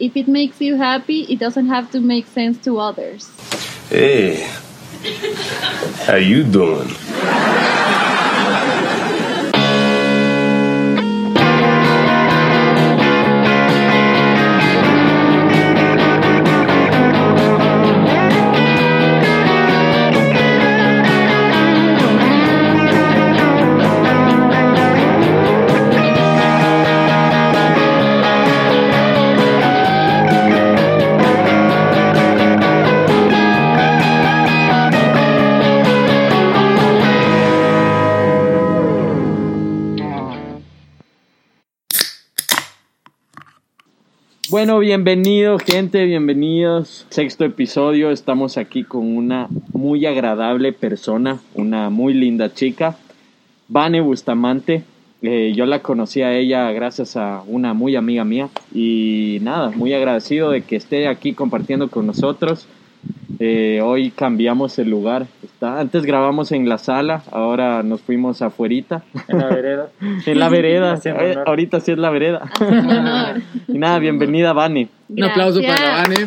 if it makes you happy, it doesn't have to make sense to others. Hey, how you doing? Bueno, bienvenido gente, bienvenidos. Sexto episodio, estamos aquí con una muy agradable persona, una muy linda chica, Vane Bustamante. Eh, yo la conocí a ella gracias a una muy amiga mía y nada, muy agradecido de que esté aquí compartiendo con nosotros. Eh, hoy cambiamos el lugar. Está, antes grabamos en la sala, ahora nos fuimos afuerita. En la vereda. en la vereda. Eh, ahorita sí es la vereda. y nada, bienvenida, Vane. Un aplauso para. Vane.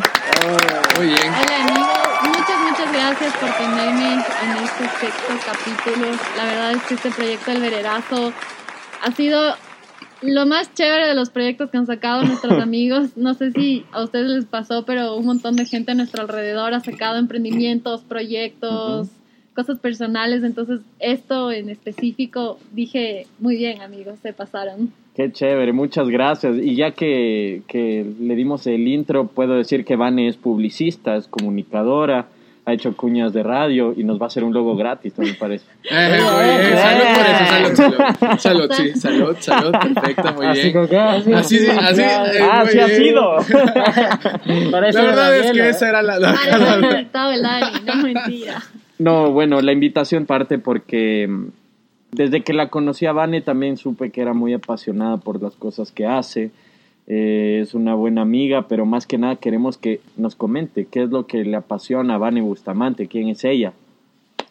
Muy bien. Hola amigos, muchas, muchas gracias por tenerme en este sexto capítulo. La verdad es que este proyecto del Vererazo ha sido lo más chévere de los proyectos que han sacado nuestros amigos. No sé si a ustedes les pasó, pero un montón de gente a nuestro alrededor ha sacado emprendimientos, proyectos, cosas personales. Entonces, esto en específico, dije, muy bien amigos, se pasaron. Qué chévere, muchas gracias. Y ya que, que le dimos el intro, puedo decir que Vane es publicista, es comunicadora, ha hecho cuñas de radio y nos va a hacer un logo gratis, me parece. Eh, muy bien. Salud por eso. Salud, salud. Salud, sí. Salud, salud. Perfecto, muy Así bien. así. Eh, ah, ha sido. La verdad es que biela. esa era la. no mentira. No, bueno, la invitación parte porque mm, desde que la conocí a Vane también supe que era muy apasionada por las cosas que hace. Eh, es una buena amiga, pero más que nada queremos que nos comente qué es lo que le apasiona a Vane Bustamante, quién es ella.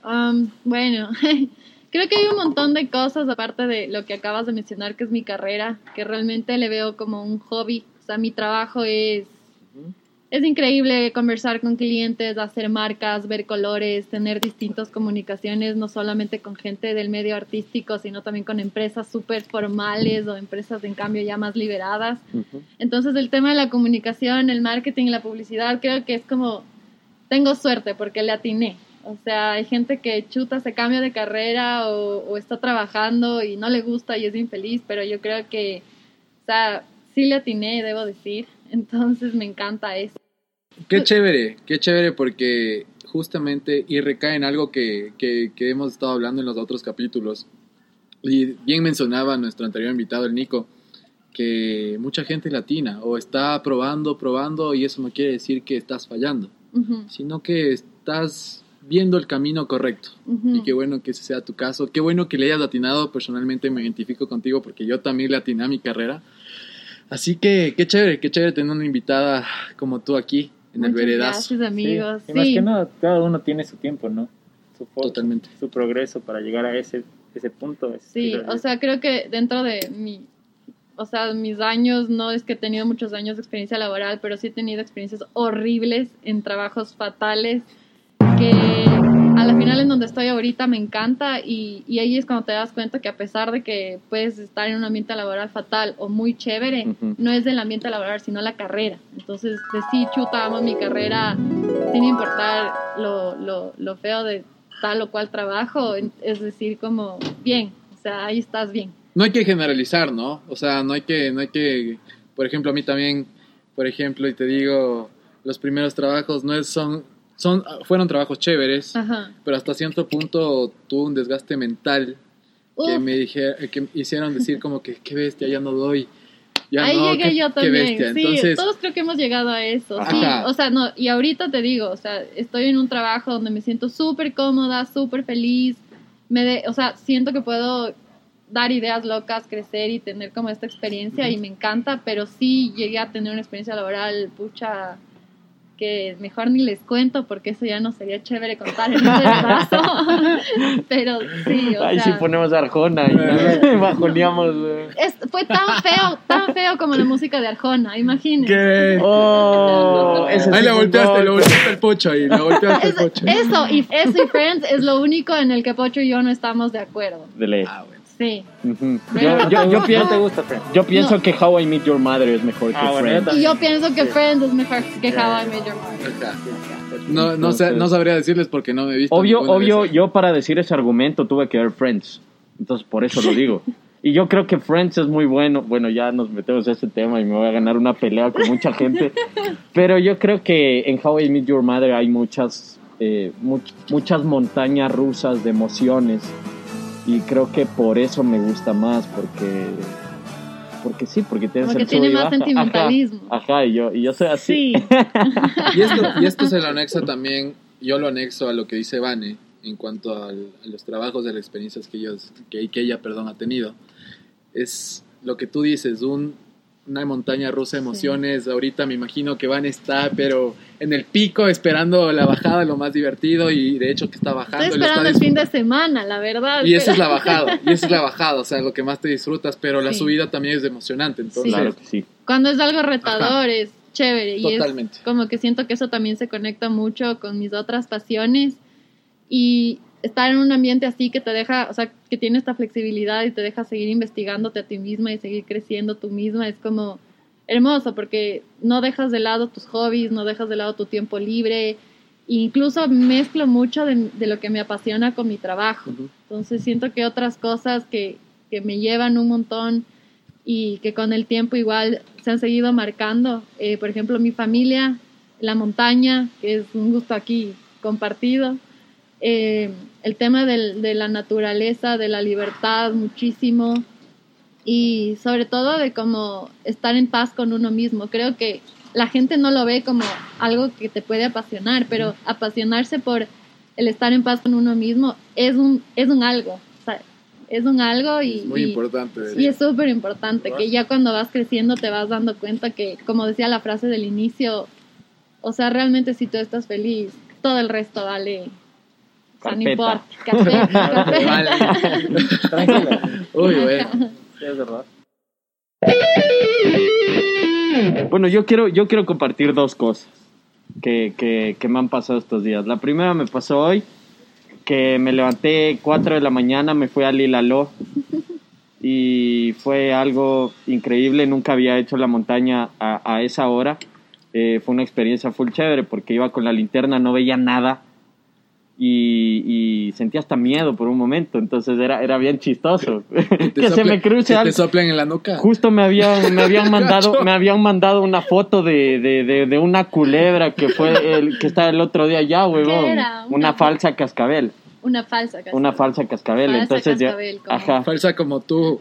Um, bueno, creo que hay un montón de cosas aparte de lo que acabas de mencionar, que es mi carrera, que realmente le veo como un hobby. O sea, mi trabajo es, es increíble conversar con clientes, hacer marcas, ver colores, tener distintas comunicaciones, no solamente con gente del medio artístico, sino también con empresas súper formales o empresas en cambio ya más liberadas. Entonces el tema de la comunicación, el marketing la publicidad creo que es como, tengo suerte porque le atiné. O sea, hay gente que chuta, se cambia de carrera o, o está trabajando y no le gusta y es infeliz, pero yo creo que, o sea, sí le atiné, debo decir. Entonces me encanta eso. Qué chévere, qué chévere porque justamente, y recae en algo que, que, que hemos estado hablando en los otros capítulos, y bien mencionaba nuestro anterior invitado, el Nico, que mucha gente latina o está probando, probando, y eso no quiere decir que estás fallando, Ujú, sino que estás viendo el camino correcto. ujú. Y qué bueno que ese sea tu caso. Qué bueno que le hayas latinado. Personalmente me identifico contigo porque yo también le atiné a mi carrera. Así que qué chévere, qué chévere tener una invitada como tú aquí en el Muchas veredazo. Gracias, amigos. Sí, y más que nada, cada uno tiene su tiempo, ¿no? Su Totalmente. Su progreso para llegar a ese, ese punto. ese Sí, o sea, creo que dentro de mi, o sea, mis años, no es que he tenido muchos años de experiencia laboral, pero sí he tenido experiencias horribles en trabajos fatales que a la final en donde estoy ahorita me encanta y, y ahí es cuando te das cuenta que a pesar de que puedes estar en un ambiente laboral fatal o muy chévere, no es del ambiente laboral, sino la carrera. Entonces, de sí, chuta, amo mi carrera sin importar lo, lo, lo feo de tal o cual trabajo, es decir, como bien, o sea, ahí estás bien. No hay que generalizar, ¿no? O sea, no hay que, no hay que, por ejemplo, a mí también, por ejemplo, y te digo, los primeros trabajos no son, son, fueron trabajos chéveres, Ajá. pero hasta cierto punto tuve un desgaste mental que me dije, que hicieron decir como que qué bestia, ya no doy. Ya ahí no, llegué qué- yo también. bestia. Sí, Entonces, todos creo que hemos llegado a eso. Sí, o sea, no, y ahorita te digo, o sea, estoy en un trabajo donde me siento súper cómoda, súper feliz. Me de, o sea, siento que puedo dar ideas locas, crecer y tener como esta experiencia y me encanta, pero sí llegué a tener una experiencia laboral, pucha, que mejor ni les cuento porque eso ya no sería chévere contar en este pedazo. Pero sí, o Ahí sea, sí ponemos Arjona y bajoneamos. es- fue tan feo, tan feo como la música de Arjona, imagínense. ¿Qué? Oh, ese Ahí sí la volteaste, lo volteaste el pocho ahí, lo volteaste el pocho. eso, y eso y Friends es lo único en el que Pocho y yo no estamos de acuerdo. De ley. Ah, bueno. Sí. Ujú. Pero- Yo, yo, yo ¿No pienso, te gusta, Friends? yo pienso No. que How I Meet Your Mother es mejor que Ah, bueno, Friends. yo Y yo pienso que Friends es mejor que How I Met Your Mother. No, no, sé, no sabría decirles porque no me he visto. Obvio, obvio, yo para decir ese argumento tuve que ver Friends. Entonces por eso lo digo. Y yo creo que Friends es muy bueno. Bueno, ya nos metemos a ese tema y me voy a ganar una pelea con mucha gente. Pero yo creo que en How I Meet Your Mother hay muchas, eh, much- muchas montañas rusas de emociones. Y creo que por eso me gusta más, porque... Porque sí, porque tienes Porque el tiene más baja. sentimentalismo. Ajá, ajá, y yo, y yo soy así. Sí. Y esto, y esto se lo anexo también, yo lo anexo a lo que dice Vane en cuanto al- a los trabajos de las experiencias que, ellos, que, que ella perdón, ha tenido. Es lo que tú dices, un, una montaña rusa de emociones. Ahorita me imagino que Vane está, pero en el pico, esperando la bajada, lo más divertido, y de hecho que está bajando. Estoy está esperando el fin de semana, la verdad. Y esa es la bajada, y esa es la bajada, o sea, lo que más te disfrutas, pero la Sí. subida también es emocionante, entonces... Claro que sí. Cuando es algo retador es chévere. Y Totalmente. es como que siento que eso también se conecta mucho con mis otras pasiones. Y estar en un ambiente así que te deja, o sea, que tiene esta flexibilidad y te deja seguir investigándote a ti misma y seguir creciendo tú misma, es como hermoso porque no dejas de lado tus hobbies, no dejas de lado tu tiempo libre. Incluso mezclo mucho de, de lo que me apasiona con mi trabajo. Entonces siento que otras cosas que, que me llevan un montón y que con el tiempo igual se han seguido marcando. Eh, por ejemplo, mi familia, la montaña, que es un gusto aquí compartido. Eh, el tema del- de la naturaleza, de la libertad, muchísimo. Y sobre todo de cómo estar en paz con uno mismo. Creo que la gente no lo ve como algo que te puede apasionar, pero apasionarse por el estar en paz con uno mismo es un, es un algo. o sea, es un algo y, Es muy y- importante. y es súper importante, que ya cuando vas creciendo te vas dando cuenta que, como decía la frase del inicio, o sea, realmente si tú estás feliz, todo el resto vale. O sea, no Carpeta. importa. Café, café. Vale. Tranquilo. Uy, güey. Es verdad. Bueno, yo quiero, yo quiero compartir dos cosas que, que, que me han pasado estos días. La primera me pasó hoy, que me levanté 4 de la mañana, me fui a Lilaló y fue algo increíble. Nunca había hecho la montaña a, a esa hora. Eh, fue una experiencia full chévere porque iba con la linterna, no veía nada y, y sentía hasta miedo por un momento. Entonces era, era bien chistoso. Te que se me cruce que algo. te soplen en la nuca. Justo me habían, me habían mandado, me habían mandado una foto de, de, de, de una culebra que fue el que estaba el otro día allá, huevón. era? Una, Una- falsa cascabel. Una falsa casi. Una falsa cascabel. Falsa Entonces ya- cascabel, como- ajá. Falsa como tú.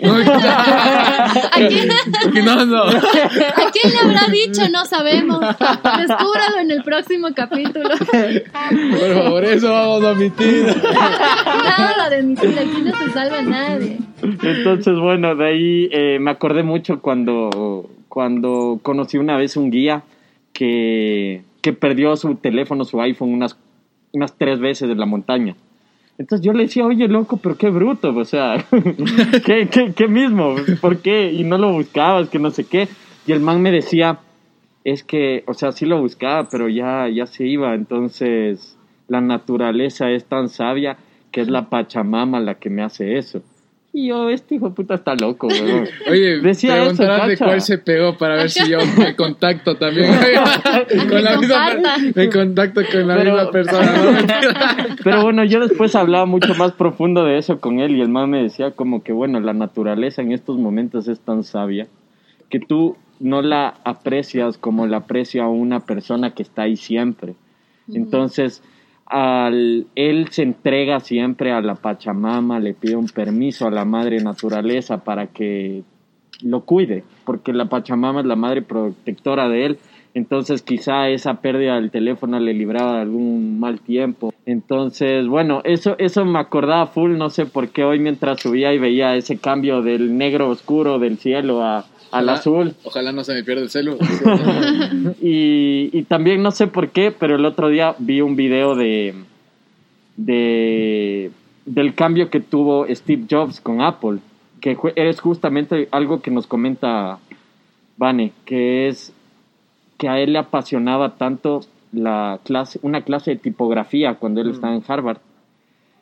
No, ¿A quién, no, no. ¿A quién le habrá dicho? No sabemos. Descúbralo en el próximo capítulo. Por favor, eso vamos a omitir. Nada de mi aquí no se salva nadie. Entonces, bueno, de ahí eh, me acordé mucho cuando, cuando conocí una vez un guía que, que perdió su teléfono, su iPhone, unas, unas tres veces en la montaña. Entonces yo le decía, oye, loco, pero qué bruto, o sea, ¿qué, qué, qué mismo? ¿Por qué? Y no lo buscabas, que no sé qué. Y el man me decía, es que, o sea, sí lo buscaba, pero ya, ya se iba. Entonces, la naturaleza es tan sabia que es la Pachamama la que me hace eso. Y yo, este hijo de puta está loco, weón. Oye, Decía preguntarás eso, de cuál se pegó para ver si yo me contacto también. con la misma me contacto con la Pero- misma persona. Pero bueno, yo después hablaba mucho más profundo de eso con él y el man me decía como que, bueno, la naturaleza en estos momentos es tan sabia que tú no la aprecias como la aprecia una persona que está ahí siempre. Entonces, al, él se entrega siempre a la Pachamama, le pide un permiso a la madre naturaleza para que lo cuide, porque la Pachamama es la madre protectora de él. Entonces quizá esa pérdida del teléfono le libraba de algún mal tiempo. Entonces, bueno, eso, eso me acordaba full, no sé por qué hoy mientras subía y veía ese cambio del negro oscuro del cielo a, al azul. Ojalá no se me pierda el celu. Y, y también no sé por qué, pero el otro día vi un video de, de del cambio que tuvo Steve Jobs con Apple, que es justamente algo que nos comenta Vane, que es que a él le apasionaba tanto la clase, una clase de tipografía cuando él estaba en Harvard.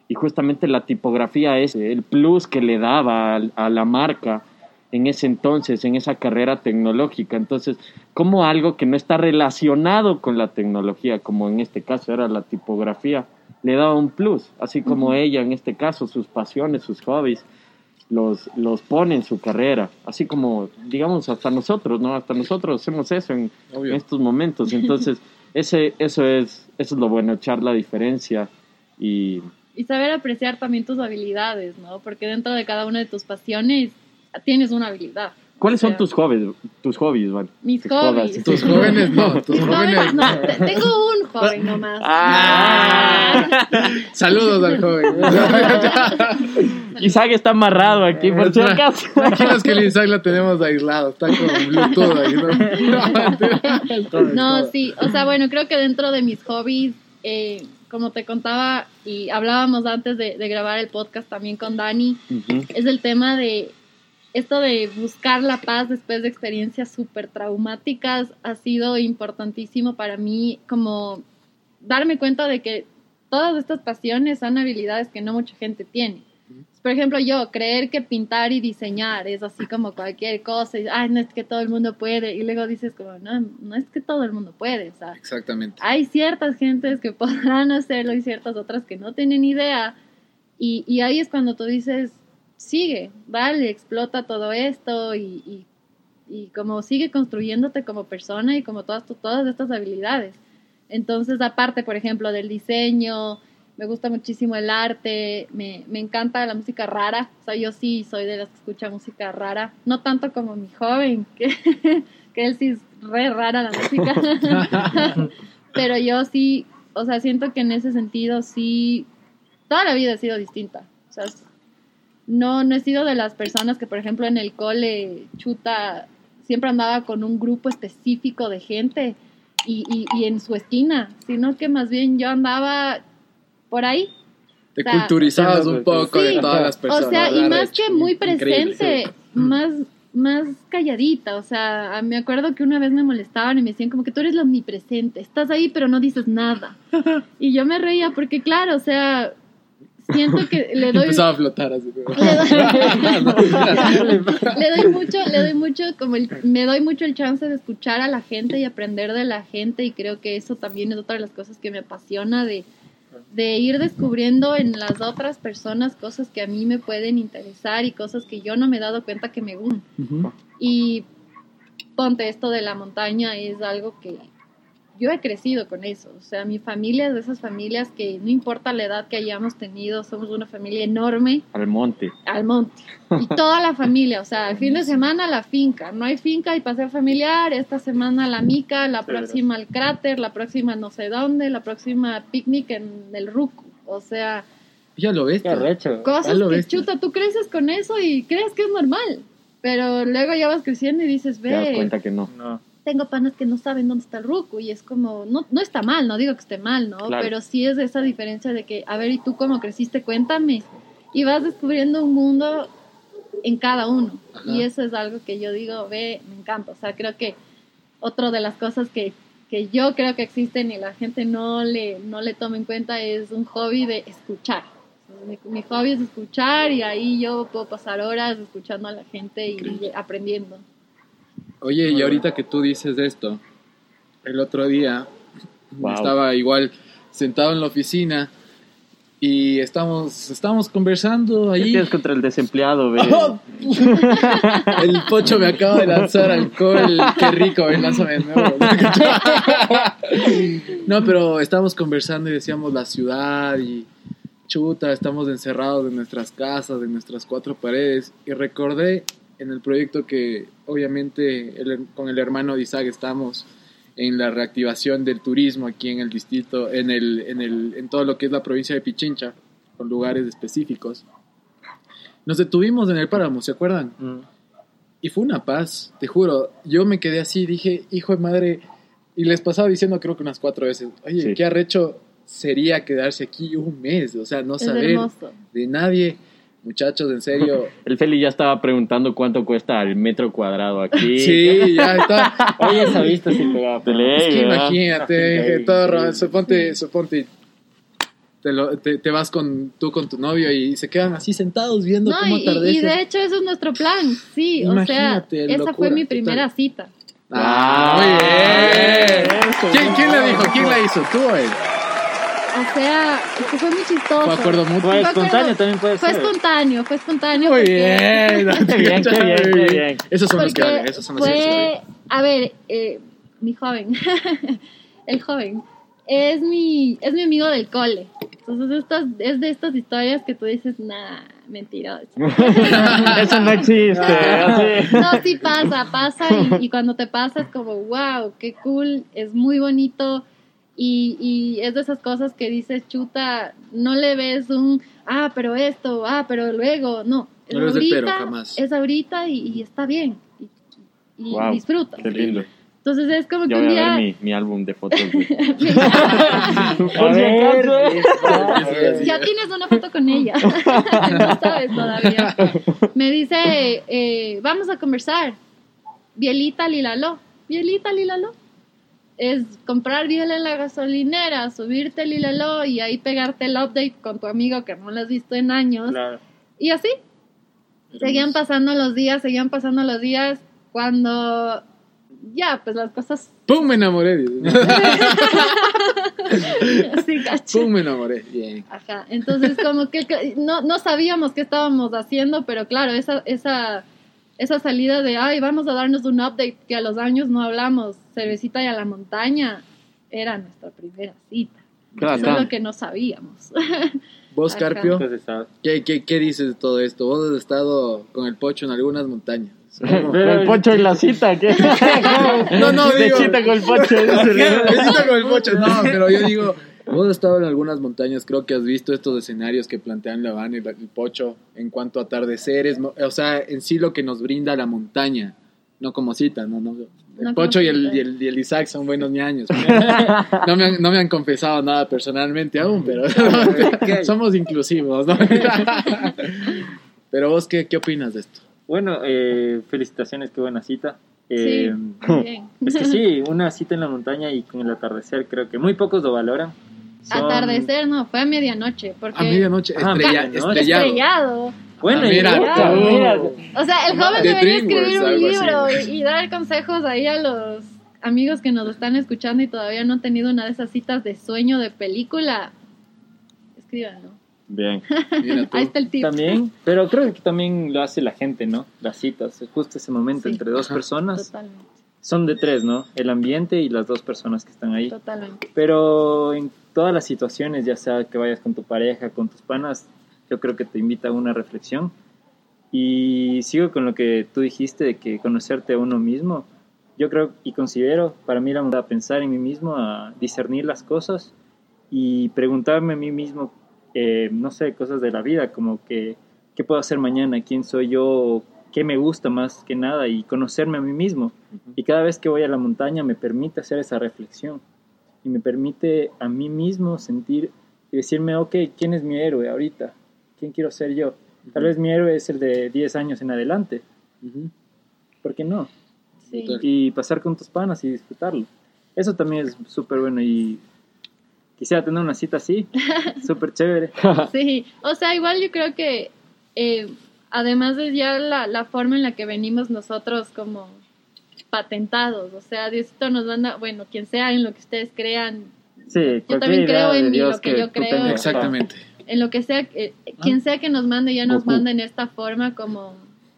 Y justamente la tipografía es el plus que le daba al- a, la marca en ese entonces, en esa carrera tecnológica. Entonces, como algo que no está relacionado con la tecnología, como en este caso era la tipografía, le daba un plus, así como ella en este caso, sus pasiones, sus hobbies, los, los pone en su carrera, así como, digamos, hasta nosotros, ¿no? Hasta nosotros hacemos eso en, en estos momentos. Entonces, ese, eso, es, eso es lo bueno, echar la diferencia y... Y saber apreciar también tus habilidades, ¿no? Porque dentro de cada una de tus pasiones tienes una habilidad. ¿Cuáles O son tus hobbies? Tus hobbies, Van? Mis hobbies. Tus jóvenes no, tus Mis jóvenes jóvenes, no, te- tengo un joven nomás. Ah. Saludos al joven. Isaac está amarrado aquí, por si acaso. Tranquilos que el Isaac lo tenemos aislado, está con Bluetooth ahí. ¿no? No, sí, o sea, bueno, creo que dentro de mis hobbies, eh, como te contaba y hablábamos antes de, de grabar el podcast también con Dani, es el tema de esto de buscar la paz después de experiencias súper traumáticas ha sido importantísimo para mí como darme cuenta de que todas estas pasiones son habilidades que no mucha gente tiene. Por ejemplo, yo creer que pintar y diseñar es así como cualquier cosa, y, ay, no es que todo el mundo puede, y luego dices como, no, no es que todo el mundo puede, o sea, Exactamente. hay ciertas gentes que podrán hacerlo y ciertas otras que no tienen idea. Y, y ahí es cuando tú dices, sigue, dale, explota todo esto y, y, y como sigue construyéndote como persona y como todas, todas estas habilidades. Entonces, aparte, por ejemplo, del diseño, me gusta muchísimo el arte, me, me encanta la música rara. O sea, yo sí soy de las que escucha música rara. No tanto como mi joven, que, que él sí es re rara la música. Pero yo sí, o sea, siento que en ese sentido sí, toda la vida he sido distinta. O sea, no, no he sido de las personas que, por ejemplo, en el cole, chuta, siempre andaba con un grupo específico de gente y, y, y en su esquina, sino que más bien yo andaba por ahí. Te O sea, culturizabas un poco de Sí. todas las personas. O sea, y más que muy Increíble. presente, más, más calladita. O sea, me acuerdo que una vez me molestaban y me decían como que tú eres la omnipresente, estás ahí pero no dices nada. Y yo me reía porque, claro, o sea, siento que le doy... Empezaba a flotar así. como- le doy mucho, le doy mucho, como el- me doy mucho el chance de escuchar a la gente y aprender de la gente y creo que eso también es otra de las cosas que me apasiona de, de ir descubriendo en las otras personas cosas que a mí me pueden interesar y cosas que yo no me he dado cuenta que me gustan. Y ponte esto de la montaña es algo que yo he crecido con eso. O sea, mi familia es de esas familias que no importa la edad que hayamos tenido, somos una familia enorme Al monte. al monte. Y toda la familia, o sea, el fin de semana la finca. No hay finca y paseo familiar. Esta semana la mica, la próxima al cráter, la próxima no sé dónde, la próxima picnic en el Ruku. O sea, Ya lo ves. Cosas lo que ves. chuta, tú creces con eso y crees que es normal. Pero luego ya vas creciendo y dices, Te das ve, cuenta que no. No. Tengo panas que no saben dónde está el ruco y es como, no, no está mal, no digo que esté mal, ¿no? Claro. Pero sí es esa diferencia de que, a ver, ¿y tú cómo creciste? Cuéntame. Y vas descubriendo un mundo en cada uno. Ajá. Y eso es algo que yo digo, ve, me encanta. O sea, creo que otra de las cosas que, que yo creo que existen y la gente no le, no le toma en cuenta es un hobby de escuchar. Mi, mi hobby es escuchar y ahí yo puedo pasar horas escuchando a la gente y aprendiendo. Oye, y ahorita que tú dices esto, el otro día Wow. estaba igual sentado en la oficina y estamos, estamos conversando ¿Qué ahí. tienes contra el desempleado, ve? El pocho me acaba de lanzar alcohol. Qué rico, ven, lánzame de nuevo. No, pero estábamos conversando y decíamos la ciudad y chuta, estamos encerrados en nuestras casas, en nuestras cuatro paredes. Y recordé en el proyecto que obviamente el- con el hermano de Isaac estamos en la reactivación del turismo aquí en el distrito, en, el, en, el, en todo lo que es la provincia de Pichincha, con lugares específicos. Nos detuvimos en el páramo, ¿se acuerdan? Mm. Y fue una paz, te juro. Yo me quedé así, dije, hijo de madre. Y les pasaba diciendo, creo que unas cuatro veces, oye, Sí. qué arrecho sería quedarse aquí un mes, o sea, no Es saber hermoso. de nadie. Muchachos, en serio. El Feli ya estaba preguntando cuánto cuesta el metro cuadrado aquí. sí, ya está. Oye, esa vista sí pegaba. Es que imagínate, Ay, que todo, suponte, suponte, te, lo- te, te vas con tú con tu novio y se quedan así sentados viendo No, cómo y, atardece. y de hecho eso es nuestro plan, sí, o sea, esa fue mi total. primera cita. Ah, muy bien. Eso, ¿Quién, quién la dijo? ¿Quién la hizo? ¿Tú o él? O sea, que fue muy chistoso. Fue acuerdo mutuo. Fue Fue espontáneo también puede Fue ser. espontáneo, fue espontáneo. Muy porque- bien. Qué bien, qué bien, qué bien. Esos son los que valen, esos son los que valen. fue, a ver, eh, mi joven, el joven, es mi, es mi amigo del cole. Entonces estas, es de estas historias que tú dices, nah, mentiroso. Eso no existe. así. No, sí pasa, pasa y, y cuando te pasa es como, wow, qué cool, es muy bonito y, y es de esas cosas que dices, chuta, no le ves un, ah, pero esto, ah, pero luego, no, es No ahorita, jamás. es ahorita y, y está bien y, y Wow, disfruta. Qué lindo. Entonces es como que un voy a día... ver mi, mi álbum de fotos. Por si acaso. Ya tienes una foto con ella. no sabes todavía. Me dice, eh, vamos a conversar. Bielita Lilalo. Bielita Lilalo. Es comprar biel en la gasolinera, subirte el Lilalo y ahí pegarte el update con tu amigo que no lo has visto en años. Claro. Y así. Seguían pasando los días, seguían pasando los días. Cuando ya, pues las cosas ¡Pum! Me enamoré. así, caché. ¡Pum! Me enamoré. Bien. Ajá, entonces como que que no, no sabíamos qué estábamos haciendo, pero claro, esa, esa, esa salida de, ay, vamos a darnos un update, que a los años no hablamos, cervecita y a la montaña, era nuestra primera cita. Claro, Solo claro. que no sabíamos. Vos, Ajá. Carpio. ¿qué, qué, qué dices de todo esto? Vos has estado con el pocho en algunas montañas. Con el pocho y la cita. ¿qué? No, no, De digo- cita con el pocho. Besito con el pocho. No, pero yo digo, vos has estado en algunas montañas, creo que has visto estos escenarios que plantean la van y el pocho en cuanto a atardeceres, o sea, en sí lo que nos brinda la montaña, no como cita, no, no. El No pocho y el, y, el, y el Isaac son buenos ñaños. No me, han, no me han confesado nada personalmente aún, pero somos inclusivos, ¿no? Pero vos, ¿qué, qué opinas de esto? Bueno, eh, felicitaciones, qué buena cita. Eh, Sí, bien. Es que sí, una cita en la montaña y con el atardecer, creo que muy pocos lo valoran. Son- Atardecer, no, fue a medianoche, porque A medianoche, Ah, estrella- medianoche. estrellado. estrellado. Bueno, Ah, mira, mira, O sea, el joven De debería escribir un así. libro y, y dar consejos ahí a los amigos que nos están escuchando y todavía no han tenido una de esas citas de sueño de película. Escríbanlo. Bien. Mira. Ahí está el tip. También, pero creo que también lo hace la gente, ¿no? Las citas, justo ese momento Sí. entre dos personas. Totalmente, Son de tres, ¿no? El ambiente y las dos personas que están ahí. totalmente. Pero en todas las situaciones, ya sea que vayas con tu pareja, con tus panas, yo creo que te invita a una reflexión. Y sigo con lo que tú dijiste de que conocerte a uno mismo. Yo creo y considero, para mí, la a pensar en mí mismo, a discernir las cosas y preguntarme a mí mismo, eh, no sé, cosas de la vida, como que, ¿qué puedo hacer mañana? ¿Quién soy yo? ¿Qué me gusta más que nada? Y conocerme a mí mismo. Y cada vez que voy a la montaña me permite hacer esa reflexión y me permite a mí mismo sentir y decirme, ok, ¿quién es mi héroe ahorita? ¿Quién quiero ser yo? Tal vez mi héroe es el de 10 años en adelante. Ujú. ¿Por qué no? Sí. Y pasar con tus panas y disfrutarlo. Eso también es súper bueno y quisiera tener una cita así, súper chévere. Sí, o sea, igual yo creo que eh, además de ya la, la forma en la que venimos nosotros como patentados, o sea, Diosito nos manda, bueno, quien sea en lo que ustedes crean, Sí, Yo también creo en Dios lo que yo creo. tengas. Exactamente. en lo que sea, eh, quien sea que nos mande ya nos manda en esta forma como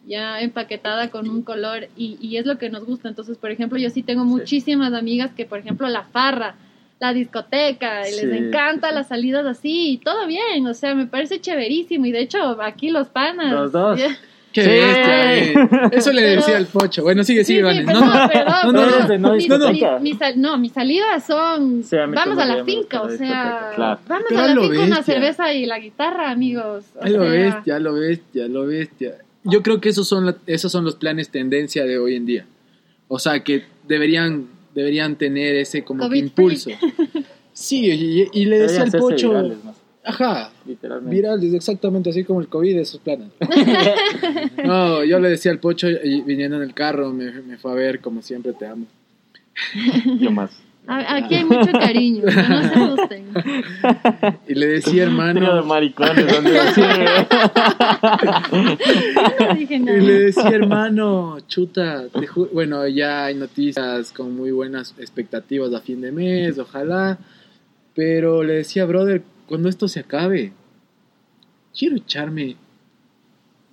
ya empaquetada con un color y, y es lo que nos gusta. Entonces, por ejemplo, yo sí tengo muchísimas amigas que, por ejemplo, la farra, la discoteca, y Sí, les encanta las salidas así y todo bien, o sea, me parece chéverísimo y de hecho aquí los panas. Los dos. ya- Qué Sí. bestia. Eso le Pero- decía al pocho. Bueno, sigue, sigue, sí, Vane. perdón, No, no. perdón, no, no, no, no, Mis- salidas son, vamos a la finca, o sea, vamos Pero a la finca, una bestia. cerveza y la guitarra, amigos. o Ahí lo ya lo ves, ya lo ves, ya. yo creo que esos son, la- esos son los planes tendencia de hoy en día. O sea, que deberían, deberían tener ese como impulso. Sí, y, y le decía al Pocho, ajá, literalmente. virales, exactamente así como el COVID, esos planes. no, yo le decía al Pocho, y viniendo en el carro, me, me fue a ver, como siempre, te amo. Yo más. A- Aquí hay mucho cariño, no se asusten. Y le decía, Trío de hermano, maricones, donde así, No dije y nada. le decía, hermano, chuta, te ju- bueno, ya hay noticias con muy buenas expectativas a fin de mes, ojalá, pero le decía, brother, cuando esto se acabe, quiero echarme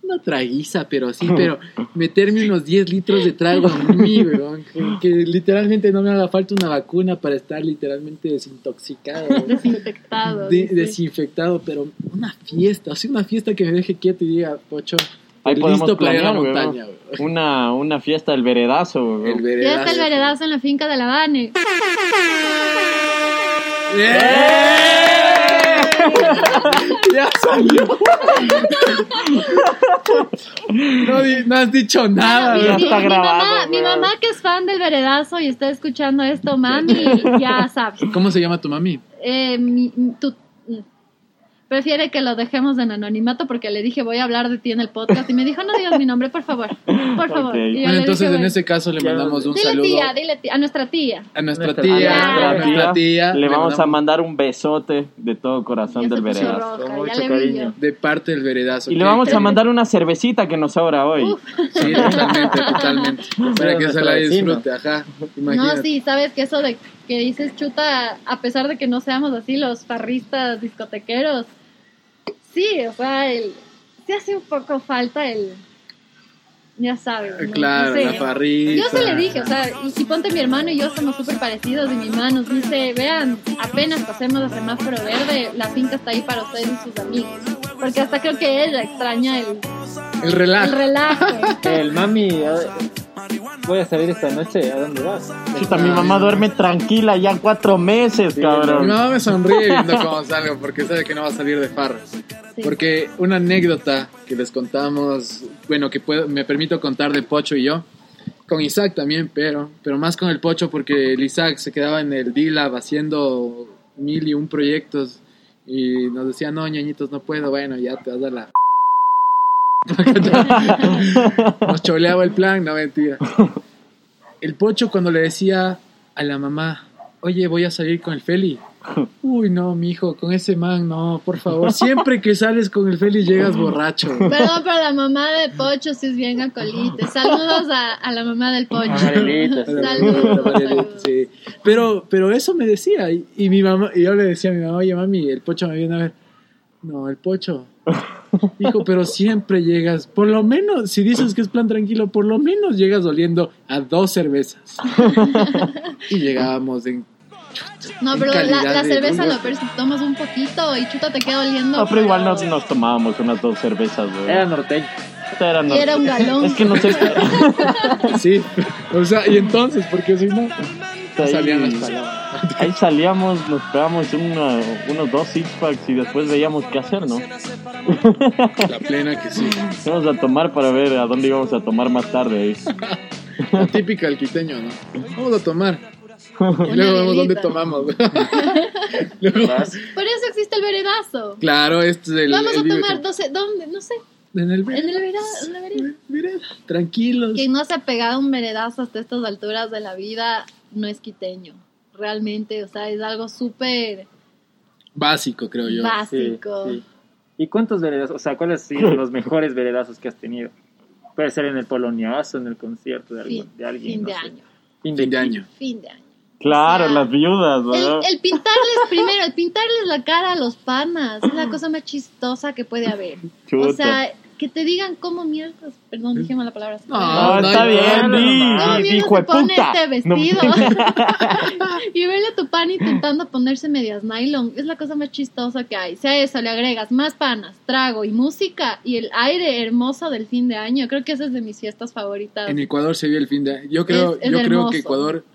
una traguiza, pero así, pero meterme unos 10 litros de trago en mí, weón, que, que literalmente no me haga falta una vacuna para estar literalmente desintoxicado. weón. Desinfectado. De- desinfectado, pero una fiesta, así una fiesta que me deje quieto y diga, pocho, Ahí podemos listo para ir a la montaña. weón. Una, una fiesta del veredazo, weón. El Ya veredazo. está el veredazo en la finca de la Vane. Ya salió. no, has dicho nada. mi, ya mi- está mi grabado, mamá, mi mamá que es fan del veredazo y está escuchando esto, mami, ya sabes. ¿Cómo se llama tu mami? Eh, mi- tu- prefiere que lo dejemos en anonimato porque le dije voy a hablar de ti en el podcast y me dijo no digas mi nombre por favor por favor Bueno, entonces dije, en ese caso le mandamos un dile saludo tía dile tía a nuestra tía a nuestra Nuestra tía. tía. a Nuestra nuestra tía. Le vamos a mandar un besote de todo corazón del veredazo. mucho cariño. De parte del veredazo. Y le vamos a mandar una cervecita que nos sobra hoy. Uf. Sí, totalmente, totalmente. Para que se la disfrute, ajá. No, Imagínate. sí, sabes que eso de que dices chuta, a pesar de que no seamos así los farristas discotequeros, sí, o sea, el, sí hace un poco falta el, ya sabes. ¿no? Claro, No sé. la farrita. Yo se le dije, o sea, y, y ponte mi hermano y yo somos súper parecidos y mi hermano nos dice, vean, apenas pasemos el semáforo verde, la finca está ahí para ustedes y sus amigos. Porque hasta creo que ella extraña el, El el relajo. relajo. El mami, a- voy a salir esta noche, ¿a dónde vas? Chuta, mi mamá duerme tranquila ya cuatro meses, Mi cabrón. mamá me sonríe viendo cómo salgo porque sabe que no va a salir de farra. Sí. Porque una anécdota que les contamos, bueno, que puedo, me permito contar de Pocho y yo, con Isaac también, pero, pero más con el Pocho porque el Isaac se quedaba en el D-Lab haciendo mil y un proyectos y nos decía, no, ñañitos, no puedo, bueno, ya te vas a la... nos choleaba el plan, no mentira. El Pocho cuando le decía a la mamá, oye, voy a salir con el Feli. Uy, no, mijo, con ese man, no, por favor. Siempre que sales con el Feli llegas borracho. Perdón, pero la mamá de Pocho sí es bien acolite. Saludos a, a la mamá del Pocho. Saludos, saludos. Sí. Pero, pero eso me decía. Y, y mi mamá, y yo le decía a mi mamá, oye mami, el pocho me viene a ver. No, el pocho. Hijo, pero siempre llegas, por lo menos, si dices que es plan tranquilo, por lo menos llegas oliendo a dos cervezas. y llegábamos en No, pero la, la cerveza vulva. lo peor es que tomas un poquito y chuta te queda oliendo. No, pero igual nos, nos tomábamos unas dos cervezas, güey. Era norteño. Era, Y era un galón. Es que no sé. Sí, o sea, y entonces, porque si no, ahí, salían las palabras. ahí salíamos, nos pegamos una- unos dos six packs y después veíamos qué hacer, ¿no? La plena que sí. Íbamos a tomar para ver a dónde íbamos a tomar más tarde. ahí. La típica del quiteño, ¿no? Vamos a tomar. Y luego vemos dónde tomamos. Luego- Por eso existe el veredazo. claro, este es el. Vamos el a tomar, no sé, ¿dónde? No sé. En el En el vereda, en la vereda. Vereda, Tranquilos. Quien no se ha pegado un veredazo hasta estas alturas de la vida no es quiteño. Realmente, o sea, es algo súper Básico, creo yo. básico. Sí, sí. ¿Y cuántos veredazos? O sea, ¿cuáles han sido los mejores veredazos que has tenido? Puede ser en el poloniazo, en el concierto de, algún- Fin, de alguien. fin no de sé. año. Fin Fin de año. Fin de año. Claro, O sea, las viudas, ¿no? El, el pintarles primero, el pintarles la cara a los panas es la cosa más chistosa que puede haber. Chuta. O sea, que te digan cómo mierdas, perdón, dije mala palabra. No, No, no, está no, bien, no, di, no, ¿Cómo di, mierda hijo de se pone puta. este No, vestido? y verle a tu pan intentando ponerse medias nylon es la cosa más chistosa que hay. Si a eso le agregas más panas, trago y música y el aire hermoso del fin de año, creo que esa es de mis fiestas favoritas. En Ecuador se vio el fin de año. Yo creo, Es- es yo creo que Ecuador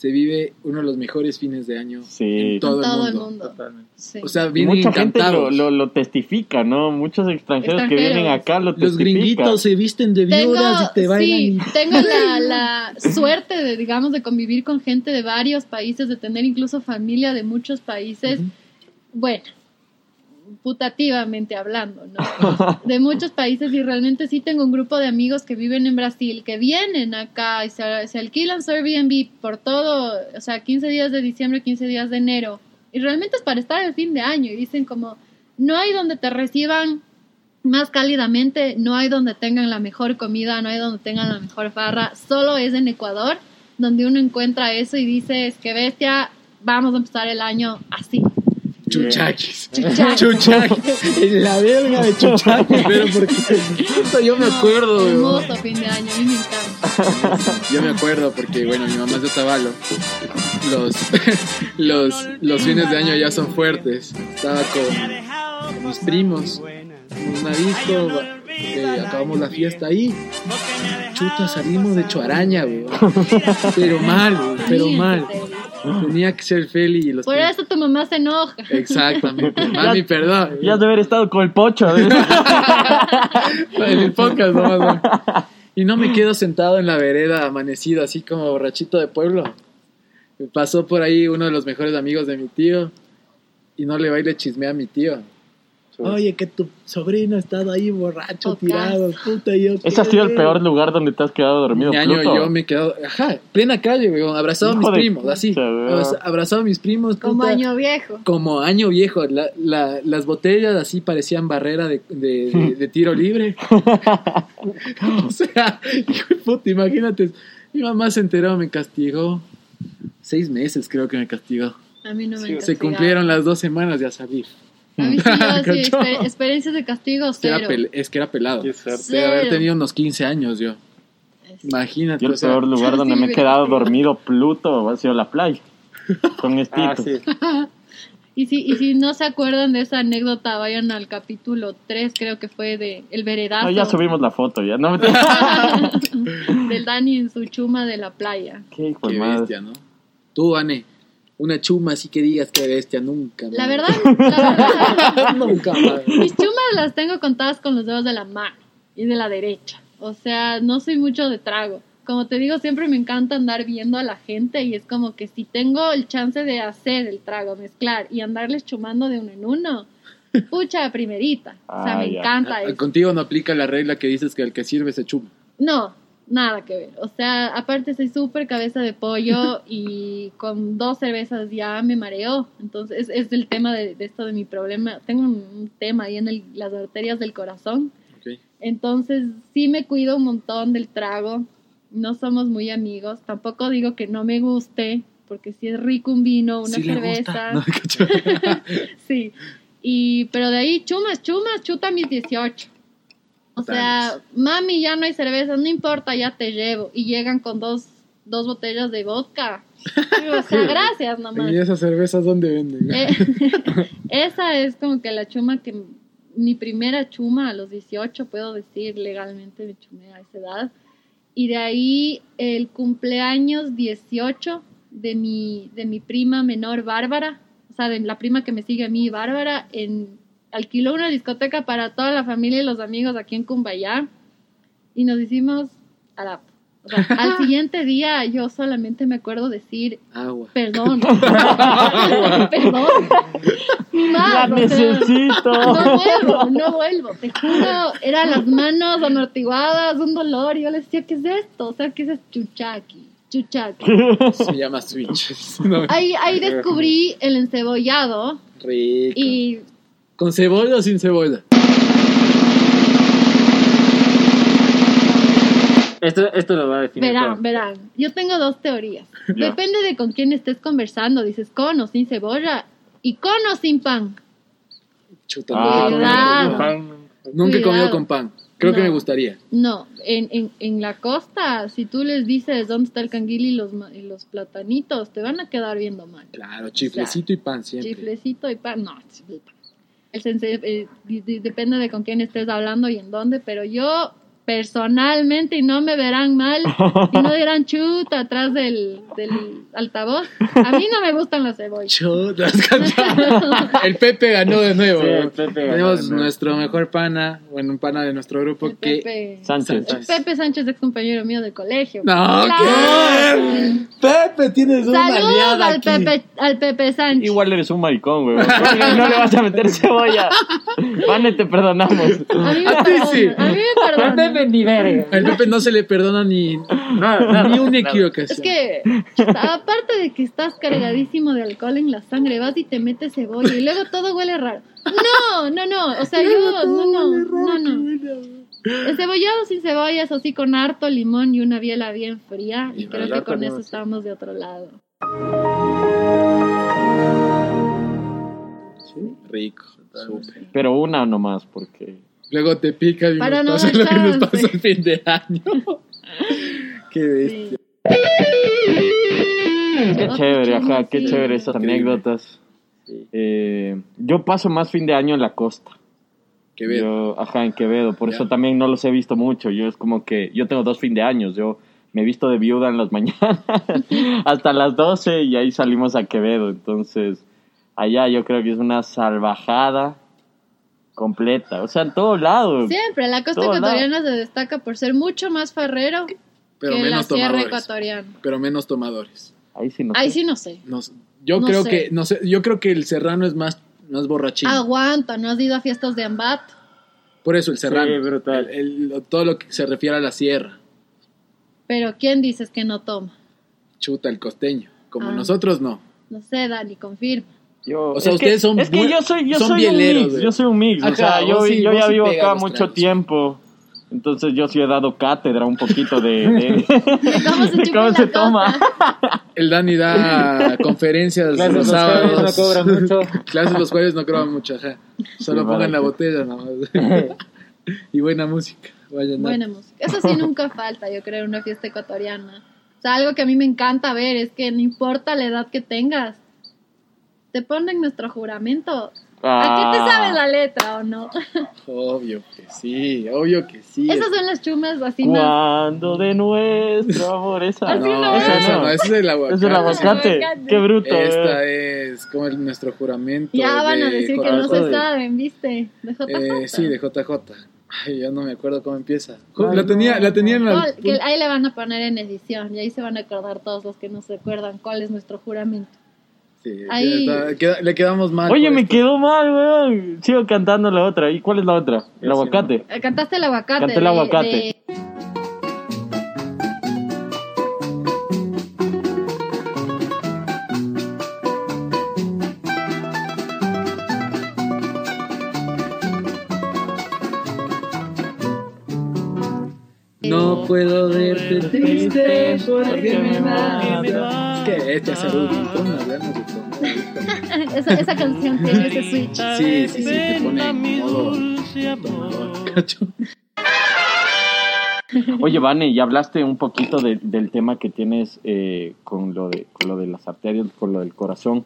se vive uno de los mejores fines de año Sí. en todo, todo el el mundo. mundo. Totalmente. Sí. O sea, vienen mucha gente lo, encantados. lo, lo testifica, ¿no? Muchos extranjeros, que vienen acá lo Los testifican. gringuitos se visten de tengo, viudas y te bailan. sí, y- tengo la, la suerte de, digamos, de convivir con gente de varios países, de tener incluso familia de muchos países. Bueno, putativamente hablando, ¿no? De muchos países y realmente sí tengo un grupo de amigos que viven en Brasil, que vienen acá y se, se alquilan su Airbnb por todo, o sea, 15 días de diciembre, 15 días de enero. Y realmente es para estar el fin de año y dicen como, no hay donde te reciban más cálidamente, no hay donde tengan la mejor comida, no hay donde tengan la mejor farra, solo es en Ecuador donde uno encuentra eso y dice, es que bestia, vamos a empezar el año así. Chuchaquis. Chuchaquis. Chuchaquis. En la verga de chuchaquis, pero porque yo me No, acuerdo, weón. Hermoso fin de año, a mí me encanta. Yo me acuerdo porque, bueno, mi mamá es de Otavalo. Los, los, los fines de año ya son fuertes. Estaba con mis primos, en una disco, eh, acabamos la fiesta ahí. Chuta, salimos de chuaraña, weón. Pero mal, weón, pero mal. Tenía que ser Feli y los Por eso tu mamá se enoja. Exactamente. Mami, perdón. Ya has de haber estado con el pocho. ¿eh? en el podcast nomás, ¿no? Y no me quedo sentado en la vereda amanecido, así como borrachito de pueblo. Pasó por ahí uno de los mejores amigos de mi tío y no le va y le chismea a mi tío. Oye, que tu sobrino ha estado ahí borracho, tirado, puta. Y yo, Ese ha sido el peor lugar donde te has quedado dormido, Mi año Pluto. yo me he quedado, ajá, plena calle, weón, abrazado a mis primos, así. weón. Abrazado a mis primos, Como año viejo. como año viejo, la- la- las botellas así parecían barrera de, de- de- de tiro libre. o sea, hijo de puta, imagínate, mi mamá se enteró, me castigó. Seis meses creo que me castigó. A mí no me Se castigaba. cumplieron las dos semanas de a salir. A mí sí, yo sí, Cachó. exper- experiencias de castigo Es que era, cero. pel- es que era pelado. Qué suerte. De haber tenido unos 15 años yo. Imagínate. Yo el peor lugar donde sí, me he quedado dormido, Pluto, ha sido la playa. Con estito. Ah, sí. Y si, y si no se acuerdan de esa anécdota, vayan al capítulo 3, creo que fue de El Veredazo. No, ya subimos la foto, ya. No me del Dani en su chuma de la playa. Qué Qué bestia, ¿no? Tú, Ane, una chuma así que digas que bestia, nunca. La man. verdad, la verdad, nunca, man. mis chumas las tengo contadas con los dedos de la mano y de la derecha. O sea, no soy mucho de trago. Como te digo, siempre me encanta andar viendo a la gente y es como que si tengo el chance de hacer el trago, mezclar y andarles chumando de uno en uno, pucha, primerita. O sea, Ah, me ya. encanta Ah, eso. Contigo no aplica la regla que dices que el que sirve se chuma. No, nada que ver. O sea, aparte soy súper cabeza de pollo y con dos cervezas ya me mareo. Entonces, es, es el tema de, de esto de mi problema. Tengo un, un tema ahí en el- las arterias del corazón. Entonces, sí me cuido un montón del trago. No somos muy amigos. Tampoco digo que no me guste, porque si es rico un vino, una Sí cerveza. No, sí. Y, pero de ahí, chumas, chumas, chuta mis 18. O sea, mami, ya no hay cerveza, no importa, ya te llevo. Y llegan con dos, dos botellas de vodka. O sea, gracias nomás. ¿Y esas cervezas dónde venden? Eh, esa es como que la chuma que mi primera chuma a los 18, puedo decir legalmente me chumé a esa edad. Y de ahí el cumpleaños 18 de mi, de mi prima menor Bárbara, o sea, de la prima que me sigue a mí, Bárbara, en, alquiló una discoteca para toda la familia y los amigos aquí en Cumbayá y nos hicimos a la... O sea, al siguiente día yo solamente me acuerdo decir Agua. Perdón. Perdón. La Más, o sea, necesito. no vuelvo, no vuelvo. Te juro, eran las manos amortiguadas, un dolor. Y yo les decía, ¿qué es esto? O sea, ¿qué es chuchaki? Chuchaki. Se llama Switch. No, Ahí, ahí descubrí el encebollado rico. y ¿Con cebolla o sin cebolla? Esto, esto lo va a definir. verán, todo. verán. Yo tengo dos teorías. Ya. Depende de con quién estés conversando. Dices con o sin cebolla y con o sin pan. Chuta. Ah, Cuidado. Pan, Nunca he comido con pan. Creo que No. me gustaría. No, en, en, en la costa, si tú les dices dónde está el canguil y los, y los platanitos, te van a quedar viendo mal. Claro, chiflecito y pan siempre. Chiflecito y pan, no, chifle- el sense- eh, depende de con quién estés hablando y en dónde, pero yo personalmente y no me verán mal y no dirán chuta atrás del, del altavoz. A mí no me gustan las cebollas. Chutas, El Pepe ganó de nuevo. Sí, el Pepe ganó Tenemos de nuevo. nuestro mejor pana, bueno, un pana de nuestro grupo El que... Pepe, Sánchez. Sánchez. Pepe Sánchez es compañero mío de colegio. No. ¿qué? Pepe, tienes una Saludos aliada al aquí. Pepe, al Pepe Sánchez. Igual eres un maricón, güey. No le vas a meter cebolla. Vane, te perdonamos. A mí me A ti perdona, sí. a mí me perdona. Pepe ni verga. Al Pepe no se le perdona ni, ni una equivocación. Es que, aparte de que estás cargadísimo de alcohol en la sangre, vas y te metes cebolla y luego todo huele raro. No, no, no. O sea, yo, no, no, no, no. El cebollado sin cebollas, así con harto limón y una biela bien fría. Y Y creo que con eso sí. estamos de otro lado. Rico. súper. Pero una nomás, porque. Luego te pica y Para nos no pasa lo que nos pasa el fin de año. Qué bestia. Qué chévere, ajá, qué chévere esas Increíble. anécdotas. Eh, yo paso más fin de año en la costa. Qué bestia. Yo, ajá, en Quevedo. Por Ya. eso también no los he visto mucho. Yo es como que. Yo tengo dos fin de años. Yo me he visto de viuda en las mañanas hasta las 12 y ahí salimos a Quevedo. Entonces, allá yo creo que es una salvajada completa. O sea, en todos lados. Siempre, la costa ecuatoriana se destaca por ser mucho más farrero Pero que la menos sierra tomadores. ecuatoriana. Pero menos tomadores. Ahí sí no Ahí sé. sí no sé. Yo No creo sé. que no sé, yo creo que el serrano es más más borrachín. Aguanta, ¿no has ido a fiestas de Ambat? Por eso el serrano. Sí, brutal. El- el- todo lo que se refiere a la sierra. Pero ¿quién dices que no toma? Chuta el costeño. Como Ah. nosotros no. No sé, Dani, confirma. Yo- O sea, es ustedes que, son Es que muy- yo soy, yo son soy un bieleros, mix. güey. Yo soy un mix. o sea, yo, sí- yo ya sí vivo acá los mucho tragos. tiempo. Entonces yo sí he dado cátedra un poquito de, de- ¿Cómo se de cómo la se toma. El Dani da conferencias Clases los los jueves sábados. no cobran mucho. Clases los jueves no cobran mucho, ajá. Solo Sí, pongan la barato. botella nada más. y buena música. Vayan Buena música. Eso sí nunca falta, yo creo, en una fiesta ecuatoriana. O sea, algo que a mí me encanta ver es que no importa la edad que tengas, te ponen nuestro juramento. ¿A qué te Ah. sabes la letra o no? Obvio que sí, obvio que sí. Esas son las chumas así. Cuando de nuestro amor esa. Así no, no esa es. no, ese es el aguacate. Es el aguacate. aguacate. Qué bruto. Esta eh. es como el- nuestro juramento. Ya van a de decir que no se saben, ¿viste? De JJ. Eh, sí, de JJ. Ay, ya no me acuerdo cómo empieza. la tenía, la tenía en la. Que ahí le van a poner en edición y ahí se van a acordar todos los que no se acuerdan cuál es nuestro juramento. Sí, ahí- queda- le quedamos mal. Oye, me esto. quedó mal, weón. Sigo cantando la otra. ¿Y cuál es la otra? El aguacate. Eh, Cantaste el aguacate. Canté el de- aguacate. de- No puedo verte triste porque me mata. Es que este salud, ¿cómo hablamos de todo? esa, esa canción tiene ese switch. Sí, sí, sí, te pone en modo tomador, cacho. Oye, Vane, ya hablaste un poquito de- del tema que tienes eh, con, lo de, con lo de las arterias, con lo del corazón.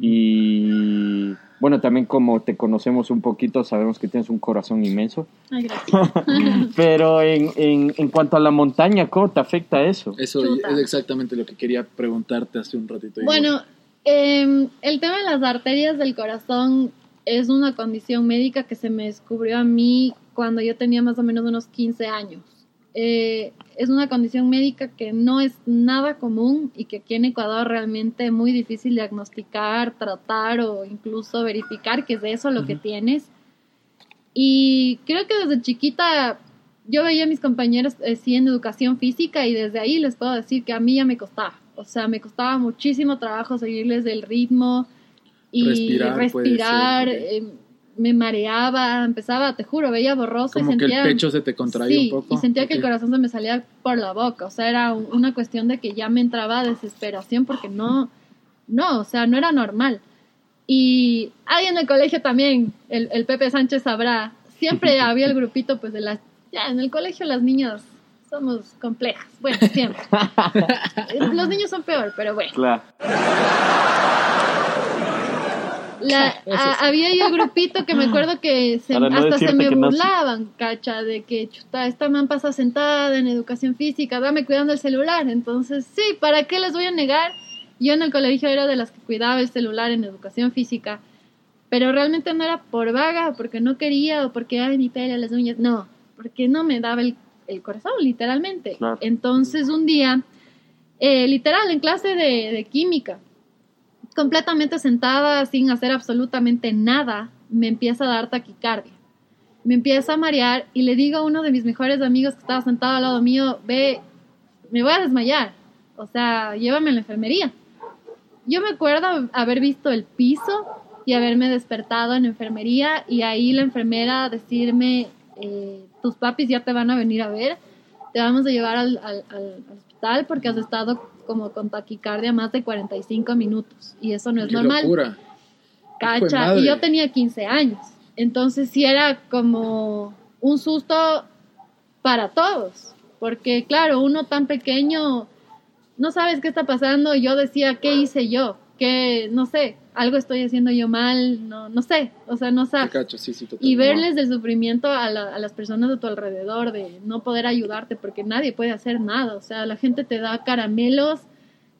Y bueno, también como te conocemos un poquito, sabemos que tienes un corazón inmenso. Ay, gracias. Pero en, en, en cuanto a la montaña, ¿cómo te afecta eso? Eso Chuta. es exactamente lo que quería preguntarte hace un ratito. Bueno, eh, el tema de las arterias del corazón es una condición médica que se me descubrió a mí cuando yo tenía más o menos unos 15 años. Eh, es una condición médica que no es nada común y que aquí en Ecuador realmente es muy difícil diagnosticar, tratar o incluso verificar que es de eso lo que tienes. Y creo que desde chiquita yo veía a mis compañeros eh, sí en educación física y desde ahí les puedo decir que a mí ya me costaba. O sea, me costaba muchísimo trabajo seguirles el ritmo y Respirar, eh, me mareaba, empezaba, te juro, veía borroso como y que el sentía... pecho se te contraía sí, un poco. y sentía que el corazón se me salía por la boca. O sea, era un- una cuestión de que ya me entraba desesperación porque no, no, o sea, no era normal. Y ahí en el colegio también, el, el Pepe Sánchez sabrá, siempre había el grupito, pues de las, ya en el colegio las niñas somos complejas, bueno, siempre. Los niños son peor, pero bueno. Claro. La- a- había yo grupito que me acuerdo que se- no hasta se me no- burlaban, cacha, de que chuta, esta man pasa sentada en educación física, dame cuidando el celular. Entonces, sí, ¿para qué les voy a negar? Yo en el colegio era de las que cuidaba el celular en educación física, pero realmente no era por vaga, porque no quería o porque, ay, mi pelo, las uñas, no, porque no me daba el, el corazón, literalmente. Claro. Entonces, un día, eh, literal, en clase de, de química, completamente sentada, sin hacer absolutamente nada, me empieza a dar taquicardia. Me empieza a marear y le digo a uno de mis mejores amigos que estaba sentado al lado mío, ve, me voy a desmayar. O sea, llévame a la enfermería. Yo me acuerdo haber visto el piso y haberme despertado en enfermería y ahí la enfermera decirme, eh, tus papis ya te van a venir a ver, te vamos a llevar al, al- al hospital porque has estado como con taquicardia más de 45 minutos y eso no es Qué normal. locura. Cacha, y yo tenía 15 años. Entonces sí era como un susto para todos. Porque claro, uno tan pequeño, no sabes qué está pasando. Yo decía, ¿qué hice yo? Que, no sé, algo estoy haciendo yo mal, no, no sé. O sea, no sabes. cacho, sí, sí, total. Y verles el sufrimiento a, la- a las personas de tu alrededor, de no poder ayudarte porque nadie puede hacer nada. O sea, la gente te da caramelos,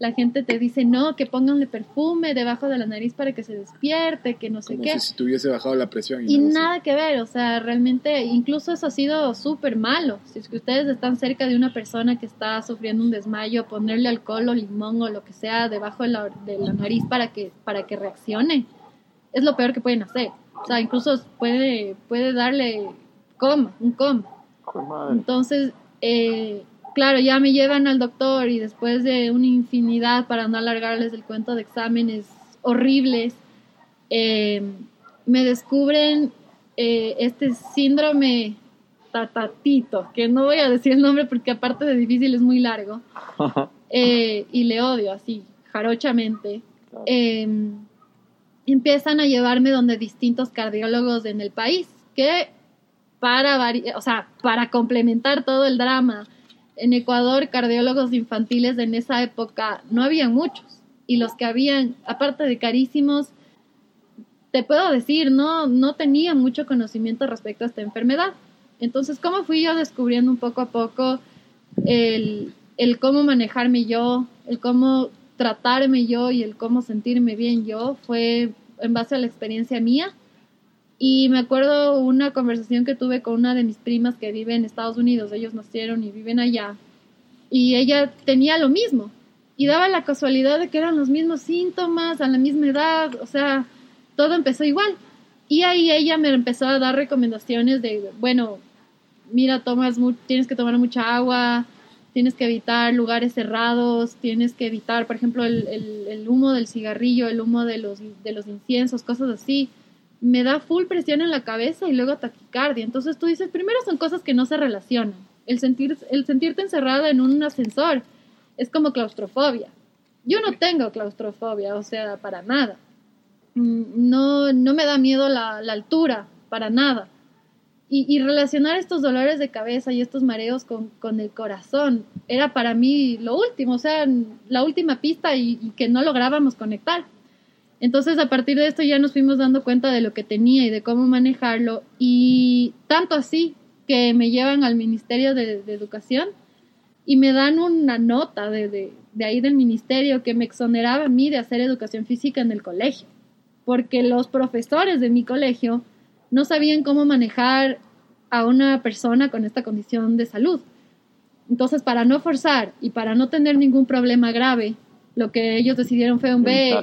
la gente te dice no, que pónganle perfume debajo de la nariz para que se despierte, que no sé Como qué. si se te hubiese bajado la presión. Y así. nada que ver, o sea, realmente incluso eso ha sido súper malo. Si es que ustedes están cerca de una persona que está sufriendo un desmayo, ponerle alcohol o limón o lo que sea debajo de la, de la nariz para que, para que reaccione, es lo peor que pueden hacer. O sea, incluso puede, puede darle coma, un coma. Entonces, eh, claro, ya me llevan al doctor y después de una infinidad, para no alargarles el cuento de exámenes horribles, eh, me descubren eh, este síndrome tatatito, que no voy a decir el nombre porque aparte de difícil es muy largo, eh, y le odio así, jarochamente. Eh, empiezan a llevarme donde distintos cardiólogos en el país, que para, vari- o sea, para complementar todo el drama, en Ecuador cardiólogos infantiles en esa época no había muchos, y los que habían, aparte de carísimos, te puedo decir, no, no tenía mucho conocimiento respecto a esta enfermedad. Entonces, ¿cómo fui yo descubriendo un poco a poco el, el cómo manejarme yo, el cómo tratarme yo y el cómo sentirme bien yo? Fue en base a la experiencia mía. Y me acuerdo una conversación que tuve con una de mis primas que vive en Estados Unidos, ellos nacieron y viven allá, y ella tenía lo mismo, y daba la casualidad de que eran los mismos síntomas, a la misma edad, o sea, todo empezó igual. Y ahí ella me empezó a dar recomendaciones de, bueno, mira, tomas tienes que tomar mucha agua, tienes que evitar lugares cerrados, tienes que evitar, por ejemplo, el, el- el humo del cigarrillo, el humo de los, de los inciensos, cosas así. Me da full presión en la cabeza y luego taquicardia. Entonces tú dices, primero son cosas que no se relacionan. El, sentir, el sentirte encerrada en un ascensor es como claustrofobia. Yo no tengo claustrofobia, o sea, para nada. Mm, No, no me da miedo la, la altura, para nada. Y, y relacionar estos dolores de cabeza y estos mareos con, con el corazón era para mí lo último, o sea, la última pista y, y que no lográbamos conectar. Entonces, a partir de esto ya nos fuimos dando cuenta de lo que tenía y de cómo manejarlo. Y tanto así que me llevan al Ministerio de, Educación y me dan una nota de, de, de ahí del ministerio que me exoneraba a mí de hacer educación física en el colegio. Porque los profesores de mi colegio no sabían cómo manejar a una persona con esta condición de salud. Entonces, para no forzar y para no tener ningún problema grave, lo que ellos decidieron fue un B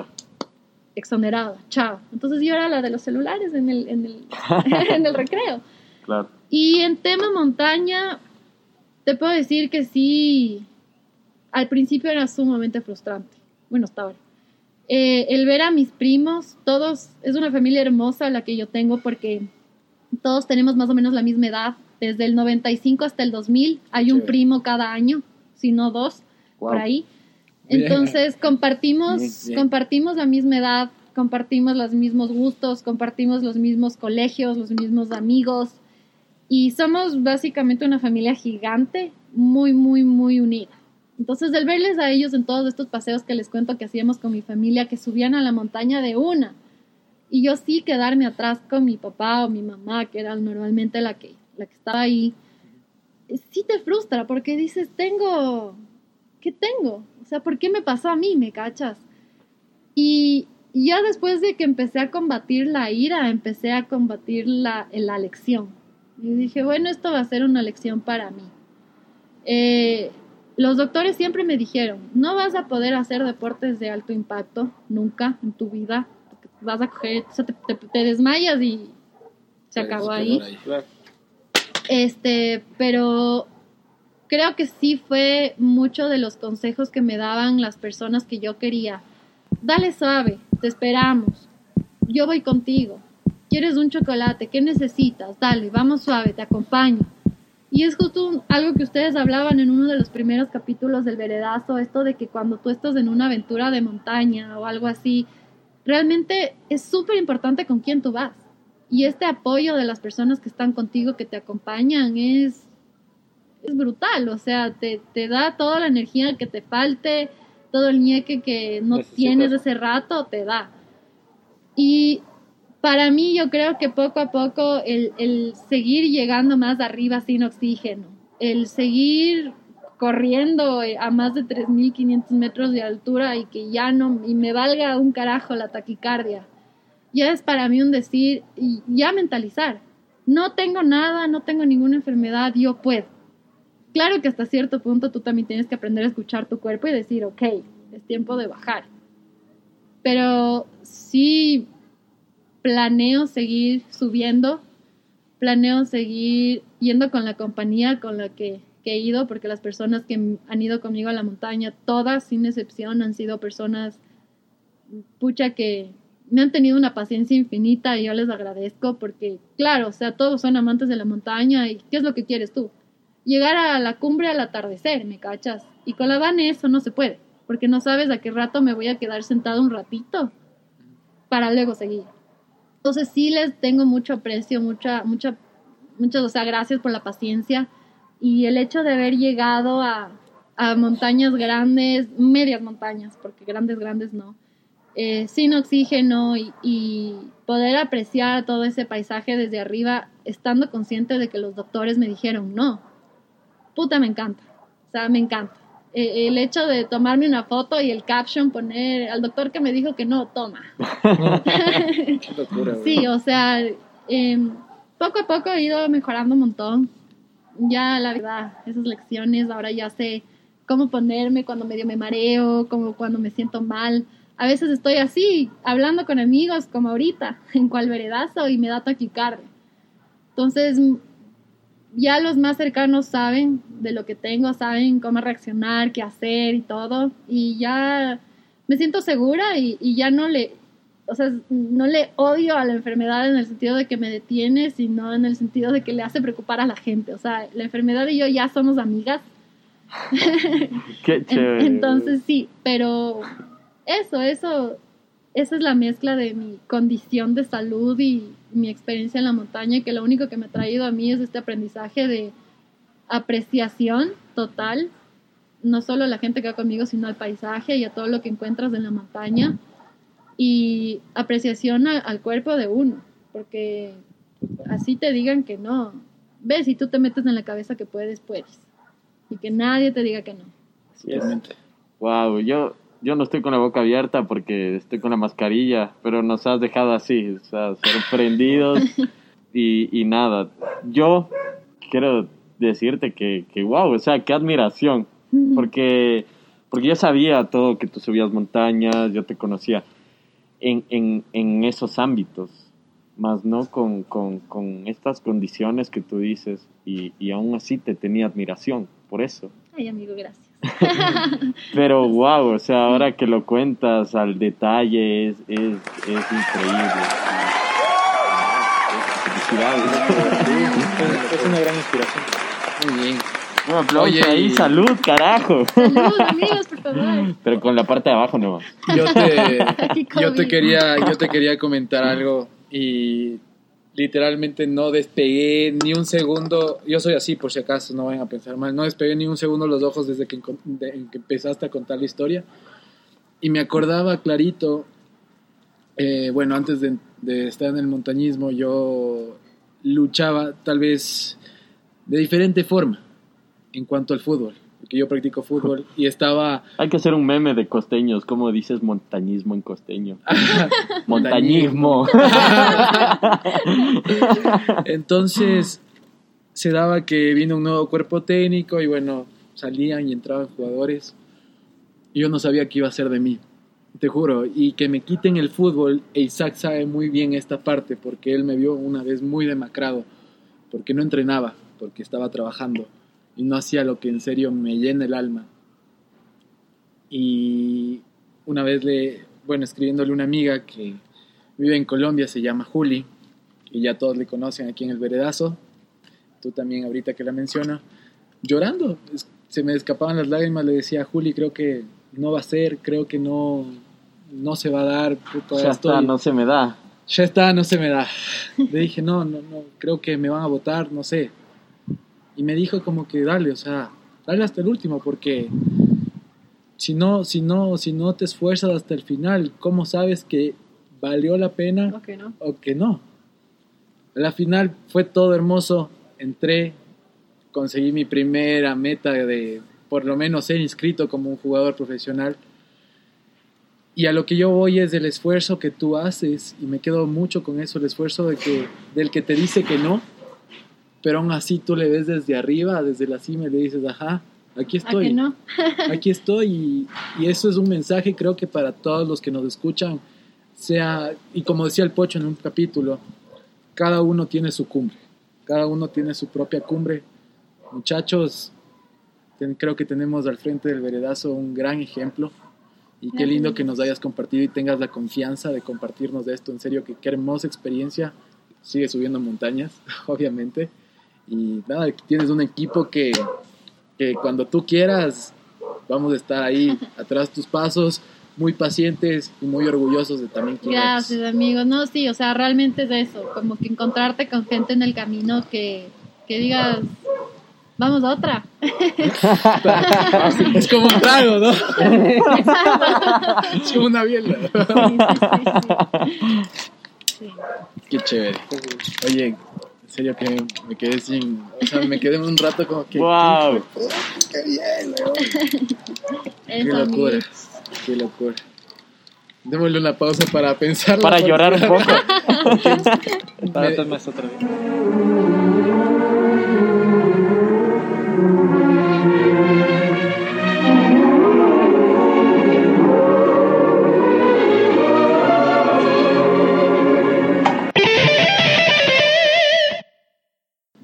Evitar. exonerado, chao. Entonces yo era la de los celulares en el, en el, en el recreo. Claro. Y en tema montaña, te puedo decir que sí, al principio era sumamente frustrante. Bueno, hasta ahora. Eh, el ver a mis primos, todos, es una familia hermosa la que yo tengo porque todos tenemos más o menos la misma edad. Desde el 95 hasta el 2000 hay un primo cada año, si no dos, por ahí. Entonces compartimos, compartimos la misma edad, compartimos los mismos gustos, compartimos los mismos colegios, los mismos amigos y somos básicamente una familia gigante, muy, muy, muy unida. Entonces, el verles a ellos en todos estos paseos que les cuento que hacíamos con mi familia, que subían a la montaña de una, Y yo sí quedarme atrás con mi papá o mi mamá, que era normalmente la que, la que estaba ahí, sí te frustra porque dices, tengo, ¿qué tengo? O sea, ¿por qué me pasó a mí? ¿Me cachas? Y ya después de que empecé a combatir la ira, empecé a combatir la, la lección. Y dije, bueno, esto va a ser una lección para mí. Eh, los doctores siempre me dijeron, no vas a poder hacer deportes de alto impacto nunca en tu vida. Vas a coger, o sea, te, te, desmayas y se acabó ahí. Este, pero creo que sí fue mucho de los consejos que me daban las personas que yo quería. Dale suave, te esperamos. Yo voy contigo. ¿Quieres un chocolate? ¿Qué necesitas? Dale, vamos suave, te acompaño. Y es justo algo que ustedes hablaban en uno de los primeros capítulos del Veredazo, esto de que cuando tú estás en una aventura de montaña o algo así, realmente es súper importante con quién tú vas. Y este apoyo de las personas que están contigo, que te acompañan, es, es brutal. O sea, te, te da toda la energía que te falte, todo el ñeque que no tienes ese rato, te da. Y para mí yo creo que poco a poco el, el seguir llegando más arriba sin oxígeno, el seguir corriendo a más de 3.500 metros de altura y que ya no, y me valga un carajo la taquicardia, ya es para mí un decir, y ya mentalizar, no tengo nada, no tengo ninguna enfermedad, yo puedo. Claro que hasta cierto punto tú también tienes que aprender a escuchar tu cuerpo y decir, ok, es tiempo de bajar. Pero sí planeo seguir subiendo, planeo seguir yendo con la compañía con la que, he ido, porque las personas que han ido conmigo a la montaña, todas sin excepción, han sido personas, pucha, que me han tenido una paciencia infinita y yo les agradezco porque, claro, o sea, todos son amantes de la montaña y ¿qué es lo que quieres tú? Llegar a la cumbre al atardecer, ¿me cachas? Y con la van eso no se puede, porque no sabes a qué rato me voy a quedar sentado un ratito para luego seguir. Entonces sí les tengo mucho aprecio, mucha, mucha, muchas, o sea, gracias por la paciencia y el hecho de haber llegado a, montañas grandes, medias montañas, porque grandes, grandes no, eh, sin oxígeno y, y, poder apreciar todo ese paisaje desde arriba, estando consciente de que los doctores me dijeron no. Puta, me encanta. O sea, me encanta. Eh, el hecho de tomarme una foto y el caption poner al doctor que me dijo que no, toma. sí, o sea, em, poco a poco he ido mejorando un montón. Ya, la verdad, esas lecciones, ahora ya sé cómo ponerme cuando medio me mareo, como cuando me siento mal. A veces estoy así, hablando con amigos, como ahorita, en cual veredazo, y me da taquicardia. Entonces, ya los más cercanos saben de lo que tengo, saben cómo reaccionar, qué hacer y todo. Y ya me siento segura y, ya no le, o sea, no le odio a la enfermedad en el sentido de que me detiene, sino en el sentido de que le hace preocupar a la gente. O sea, la enfermedad y yo ya somos amigas. Qué chévere. Entonces sí, pero eso, eso, esa es la mezcla de mi condición de salud y mi experiencia en la montaña, que lo único que me ha traído a mí es este aprendizaje de apreciación total, no solo a la gente que va conmigo, sino al paisaje y a todo lo que encuentras en la montaña, y apreciación al cuerpo de uno, porque así te digan que no, ves, si tú te metes en la cabeza que puedes, puedes, y que nadie te diga que no. Wow, yo yo no estoy con la boca abierta porque estoy con la mascarilla, pero nos has dejado así, o sea, sorprendidos y, y nada. Yo quiero decirte que, que, wow, o sea, qué admiración, porque, porque yo sabía todo que tú subías montañas, yo te conocía en, en, en esos ámbitos, más no con, con, con, estas condiciones que tú dices, y, y aún así te tenía admiración por eso. Ay, amigo, gracias. Pero wow, o sea, ahora que lo cuentas al detalle es, es, es increíble. Es una gran inspiración. Muy bien. Un aplauso Oye, ahí, y... salud, carajo. Salud, amigos, por favor. Pero con la parte de abajo no. Yo te, yo te quería, yo te quería comentar algo y literalmente no despegué ni un segundo, yo soy así por si acaso, no vayan a pensar mal, no despegué ni un segundo los ojos desde que, empezaste a contar la historia. Y me acordaba clarito, eh, bueno, antes de, de estar en el montañismo, yo luchaba tal vez de diferente forma en cuanto al fútbol, porque yo practico fútbol y estaba Hay que hacer un meme de costeños. ¿Cómo dices montañismo en costeño? Montañismo. Entonces se daba que vino un nuevo cuerpo técnico y bueno, salían y entraban jugadores. Y yo no sabía qué iba a ser de mí, te juro. Y que me quiten el fútbol, e Isaac sabe muy bien esta parte porque él me vio una vez muy demacrado, porque no entrenaba, porque estaba trabajando y no hacía lo que en serio me llena el alma. Y una vez le, bueno, escribiéndole a una amiga que vive en Colombia, se llama Juli, y ya todos le conocen aquí en el Veredazo, tú también ahorita que la menciona, llorando, se me escapaban las lágrimas, le decía a Juli, creo que no va a ser, creo que no, no se va a dar, puta, ya estoy- está, no se me da. ya está, no se me da. Le dije, no, no, no, creo que me van a votar, no sé. Y me dijo como que dale, o sea, dale hasta el último, porque si no, si no, si no te esfuerzas hasta el final, ¿cómo sabes que valió la pena Ok, ¿no? o que no? A la final fue todo hermoso, entré, conseguí mi primera meta de por lo menos ser inscrito como un jugador profesional. Y a lo que yo voy es del esfuerzo que tú haces, y me quedo mucho con eso, el esfuerzo de que, del que te dice que no, pero aún así tú le ves desde arriba, desde la cima, y le dices, ajá, aquí ¿A estoy no? aquí estoy y, y eso es un mensaje creo que para todos los que nos escuchan sea y como decía el pocho en un capítulo cada uno tiene su cumbre cada uno tiene su propia cumbre. Muchachos ten- creo que tenemos al frente del veredazo un gran ejemplo y qué lindo que nos hayas compartido y tengas la confianza de compartirnos de esto en serio que qué hermosa experiencia. Sigue subiendo montañas obviamente y nada tienes un equipo que que cuando tú quieras vamos a estar ahí atrás tus pasos, muy pacientes y muy orgullosos de también eres. Gracias, amigos. No, sí, o sea, realmente es eso, como que encontrarte con gente en el camino que, que digas, vamos a otra. Es como un trago, ¿no? Es como una biela. Sí, sí. Qué chévere. Oye, serio que me quedé sin, o sea, me quedé un rato como que Wow. qué bien, weón. Qué locura. amigos. Qué locura. Démosle una pausa para pensar. Para llorar un poco. Para otra vez.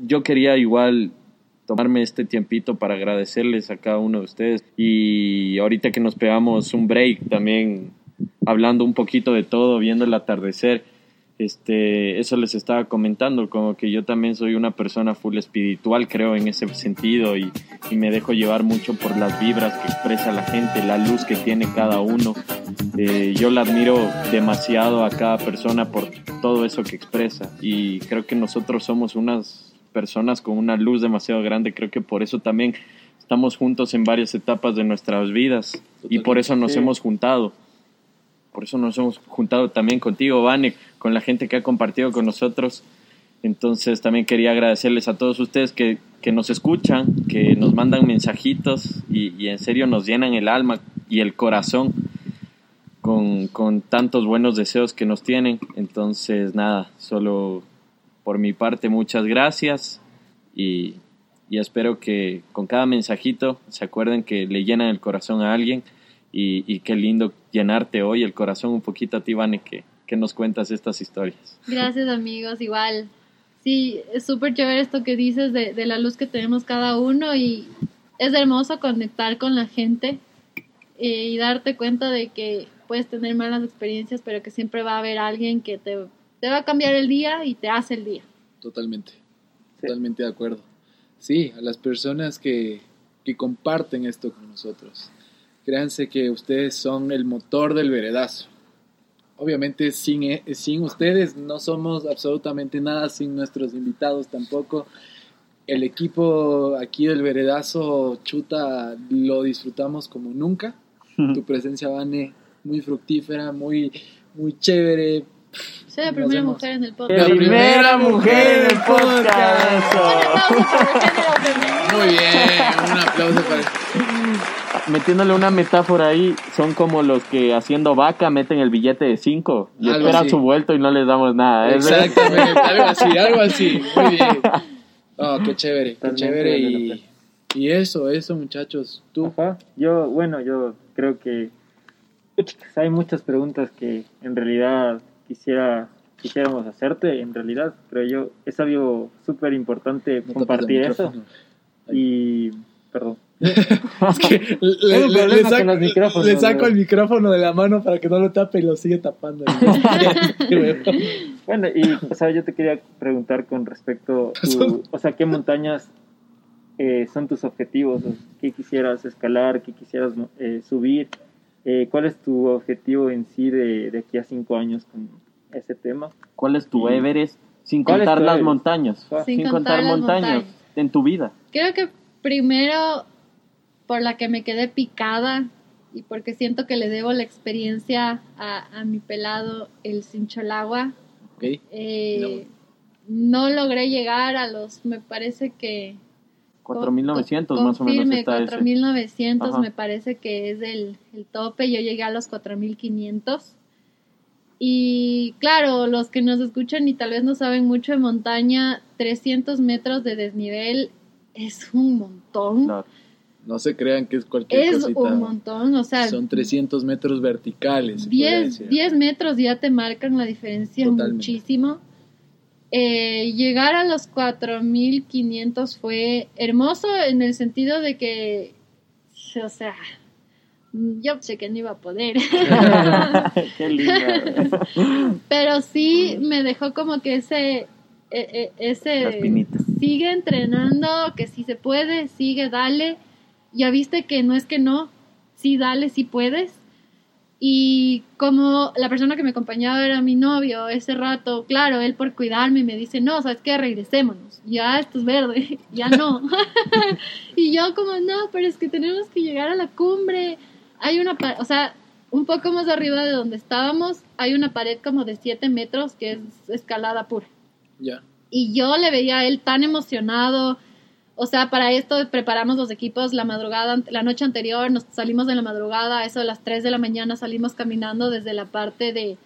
Yo quería igual tomarme este tiempito para agradecerles a cada uno de ustedes y ahorita que nos pegamos un break también hablando un poquito de todo, viendo el atardecer, este, eso les estaba comentando, como que yo también soy una persona full espiritual, creo en ese sentido y, y me dejo llevar mucho por las vibras que expresa la gente, la luz que tiene cada uno. Eh, yo la admiro demasiado a cada persona por todo eso que expresa y creo que nosotros somos unas personas con una luz demasiado grande, creo que por eso también estamos juntos en varias etapas de nuestras vidas y por eso nos Sí. hemos juntado. Por eso nos hemos juntado también contigo, Vane, con la gente que ha compartido con nosotros. Entonces también quería agradecerles a todos ustedes que, que nos escuchan, que nos mandan mensajitos y, y en serio nos llenan el alma y el corazón con, con tantos buenos deseos que nos tienen. Entonces nada, solo por mi parte muchas gracias y, y espero que con cada mensajito se acuerden que le llenan el corazón a alguien y, y qué lindo llenarte hoy el corazón un poquito a ti, Vane, que, nos cuentas estas historias. Gracias amigos, igual. Sí, es súper chévere esto que dices de, de la luz que tenemos cada uno y es hermoso conectar con la gente eh, y darte cuenta de que puedes tener malas experiencias, pero que siempre va a haber alguien que te, te va a cambiar el día y te hace el día. Totalmente, totalmente de acuerdo. Sí, a las personas que, que comparten esto con nosotros. Créanse que ustedes son el motor del veredazo. Obviamente sin, e- sin ustedes no somos absolutamente nada, sin nuestros invitados tampoco. El equipo aquí del veredazo, chuta, lo disfrutamos como nunca. Tu presencia, Vane, muy fructífera, muy, muy chévere. Soy la primera mujer en el La podcast. primera mujer en el podcast. Muy bien, un aplauso para... Metiéndole una metáfora ahí, son como los que haciendo vaca meten el billete de 5 y Algo esperan así. su vuelto y no les damos nada. Es- Exactamente, algo así, algo así. Muy bien. Oh, qué chévere, qué chévere. Y, y eso, eso, muchachos. Tú, Ajá. Yo, bueno, yo creo que hay muchas preguntas que en realidad quisiera quisiéramos hacerte. En realidad, creo yo, es algo súper importante no compartir eso. Y, perdón. Es que le, le- le saco, los le saco el micrófono de la mano para que no lo tape y lo sigue tapando. Bueno, y, o sea, yo te quería preguntar con respecto, tu- o sea, ¿qué montañas eh, son tus objetivos? ¿Qué quisieras escalar? ¿Qué quisieras eh, subir? Eh, ¿Cuál es tu objetivo en sí de, de aquí a cinco años con ese tema? ¿Cuál es tu Y- Everest? Sin ¿Cuál es contar las Everest? montañas. Sin Sin, contar montañas, montañas. en tu vida. Creo que primero por la que me quedé picada y porque siento que le debo la experiencia a, a mi pelado, el Cincholagua. Ok. Eh, no logré llegar a los, me parece que... 4.900 más o menos está ese. 4.900 Ajá. me parece que es el, el tope. Yo llegué a los 4.500. Y claro, los que nos escuchan y tal vez no saben mucho de montaña, 300 metros de desnivel es un montón. Claro. No se crean que es cualquier es cosita. un montón, o sea, Son 300 metros verticales. se podría 10, decir. 10 metros ya te marcan la diferencia Totalmente. muchísimo. Eh, llegar a los 4500 fue hermoso en el sentido de que, o sea, yo sé que no iba a poder, Qué linda. pero sí me dejó como que ese, e- e- ese, sigue entrenando, que si se puede, sigue, dale. Ya viste que no es que no, sí, dale, sí puedes. Y como la persona que me acompañaba era mi novio ese rato, claro, él por cuidarme me dice, no, sabes qué, regresémonos, ya esto es verde, ya no. y yo como, no, pero es que tenemos que llegar a la cumbre. Hay una, o sea, un poco más arriba de donde estábamos, hay una pared como de 7 metros que es escalada pura Ya. y yo le veía a él tan emocionado. O sea, para esto preparamos los equipos la madrugada, la noche anterior, nos salimos de la madrugada, a eso de las 3 de la mañana salimos caminando desde la parte de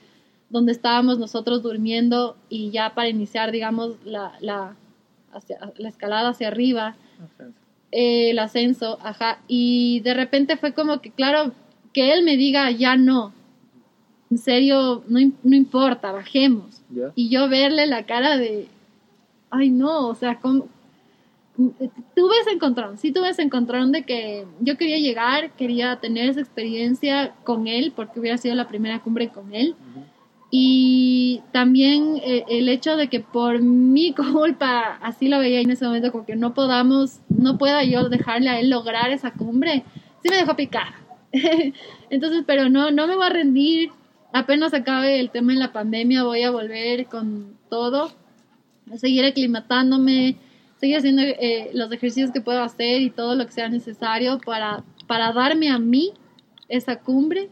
donde estábamos nosotros durmiendo y ya para iniciar, digamos, la, la, hacia- la escalada hacia arriba, eh, el ascenso, ajá. Y de repente fue como que, claro, que él me diga, ya no, en serio, no, no importa, bajemos ¿Ya? y yo verle la cara de, ay no, o sea, ¿cómo? Tuve ese encontrón, sí tuve ese encontrón de que yo quería llegar, quería tener esa experiencia con él, porque hubiera sido la primera cumbre con él. Y también eh, el hecho de que por mi culpa, así lo veía en ese momento, como que no podamos, no pueda yo dejarle a él lograr esa cumbre, sí me dejó picar. Entonces, pero no, no me voy a rendir. Apenas acabe el tema de la pandemia, voy a volver con todo, a seguir aclimatándome, seguir haciendo eh, los ejercicios que puedo hacer y todo lo que sea necesario para, para darme a mí esa cumbre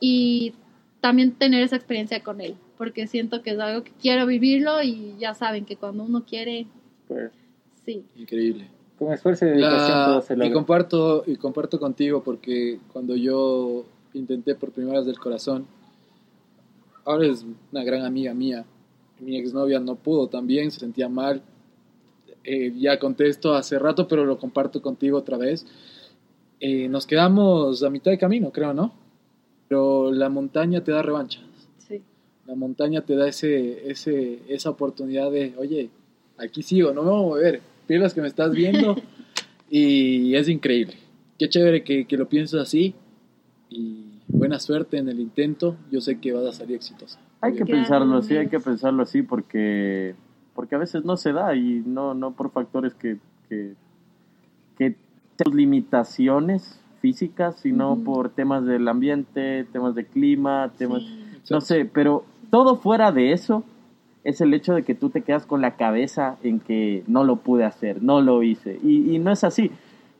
y también tener esa experiencia con él, porque siento que es algo que quiero vivirlo y ya saben que cuando uno quiere, Pues, sí. Increíble. con esfuerzo y dedicación La- todo se y logra. comparto y comparto contigo porque cuando yo intenté por primera vez del corazón ahora es una gran amiga mía mi exnovia no pudo también se sentía mal Eh, ya conté esto hace rato pero lo comparto contigo otra vez. Eh, nos quedamos a mitad de camino creo no pero la montaña te da revancha. Sí. la montaña te da ese, ese, esa oportunidad de, oye, aquí sigo, no me voy a mover, pilas que me estás viendo y es increíble. Qué chévere que, que lo pienses así. Y buena suerte en el intento, yo sé que vas a salir exitosa. Hay que pensarlo así, hay que pensarlo así porque porque a veces no se da y no no por factores que que, que tus limitaciones físicas, sino por temas del ambiente, temas de clima, temas Sí. no sé, pero todo fuera de eso es el hecho de que tú te quedas con la cabeza en que no lo pude hacer, no lo hice y, y no es así.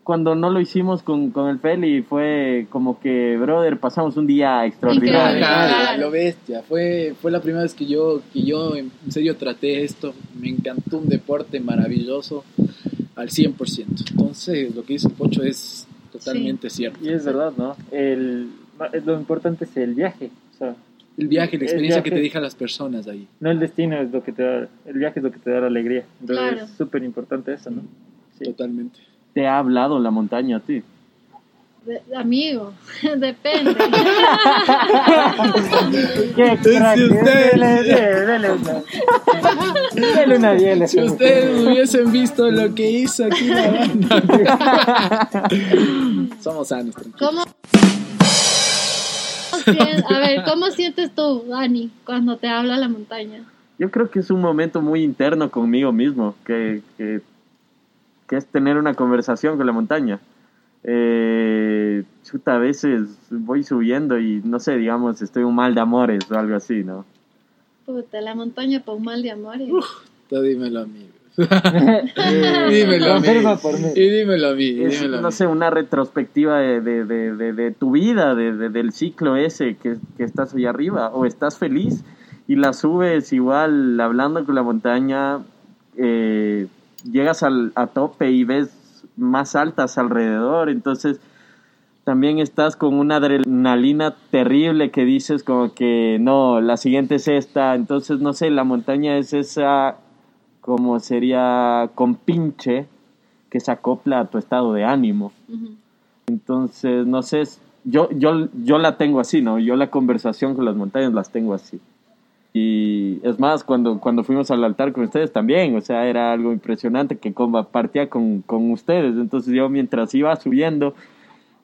Cuando no lo hicimos con, con el Feli fue como que, brother, pasamos un día extraordinario. Claro. lo bestia. Fue, fue la primera vez que yo, que yo en serio traté esto. Me encantó un deporte maravilloso al 100%. Entonces, lo que dice Pocho es totalmente cierto. Y es verdad, ¿no? El, lo importante es el viaje. O sea, El viaje, la experiencia viaje. que te dejan las personas ahí. no el destino es lo que te da, el viaje es lo que te da la alegría. Entonces Claro. es súper importante eso, ¿no? Sí. Totalmente. Te ha hablado la montaña a ti. De- amigo, depende. ¿Qué crack? Si usted- Dele, dele, dele una- dele una biela. Si ustedes hubiesen visto lo que hizo aquí la banda. Somos sanos, tranquilos. ¿Cómo? A ver, ¿cómo sientes tú, Dani, cuando te habla la montaña? Yo creo que es un momento muy interno conmigo mismo, que, que, que es tener una conversación con la montaña. Eh, chuta, a veces voy subiendo y no sé, digamos, estoy un mal de amores o algo así, ¿no? Puta, la montaña por un mal de amores. Tú dímelo a mí. dímelo a mí. Confirma por mí. Y dímelo a mí. y Es, dímelo a no mí. sé, una retrospectiva de, de, de, de- de tu vida, de, de- del ciclo ese que, que estás ahí arriba, o estás feliz y la subes igual hablando con la montaña, eh, llegas al, a tope y ves más altas alrededor, entonces también estás con una adrenalina terrible que dices como que no, la siguiente es esta, entonces no sé, la montaña es esa como sería compinche que se acopla a tu estado de ánimo. Entonces, no sé, yo, yo, yo la tengo así, ¿no? Yo la conversación con las montañas las tengo así. Y es más, cuando, cuando fuimos al altar con ustedes también, o sea, era algo impresionante que compartía con, con ustedes. Entonces yo mientras iba subiendo,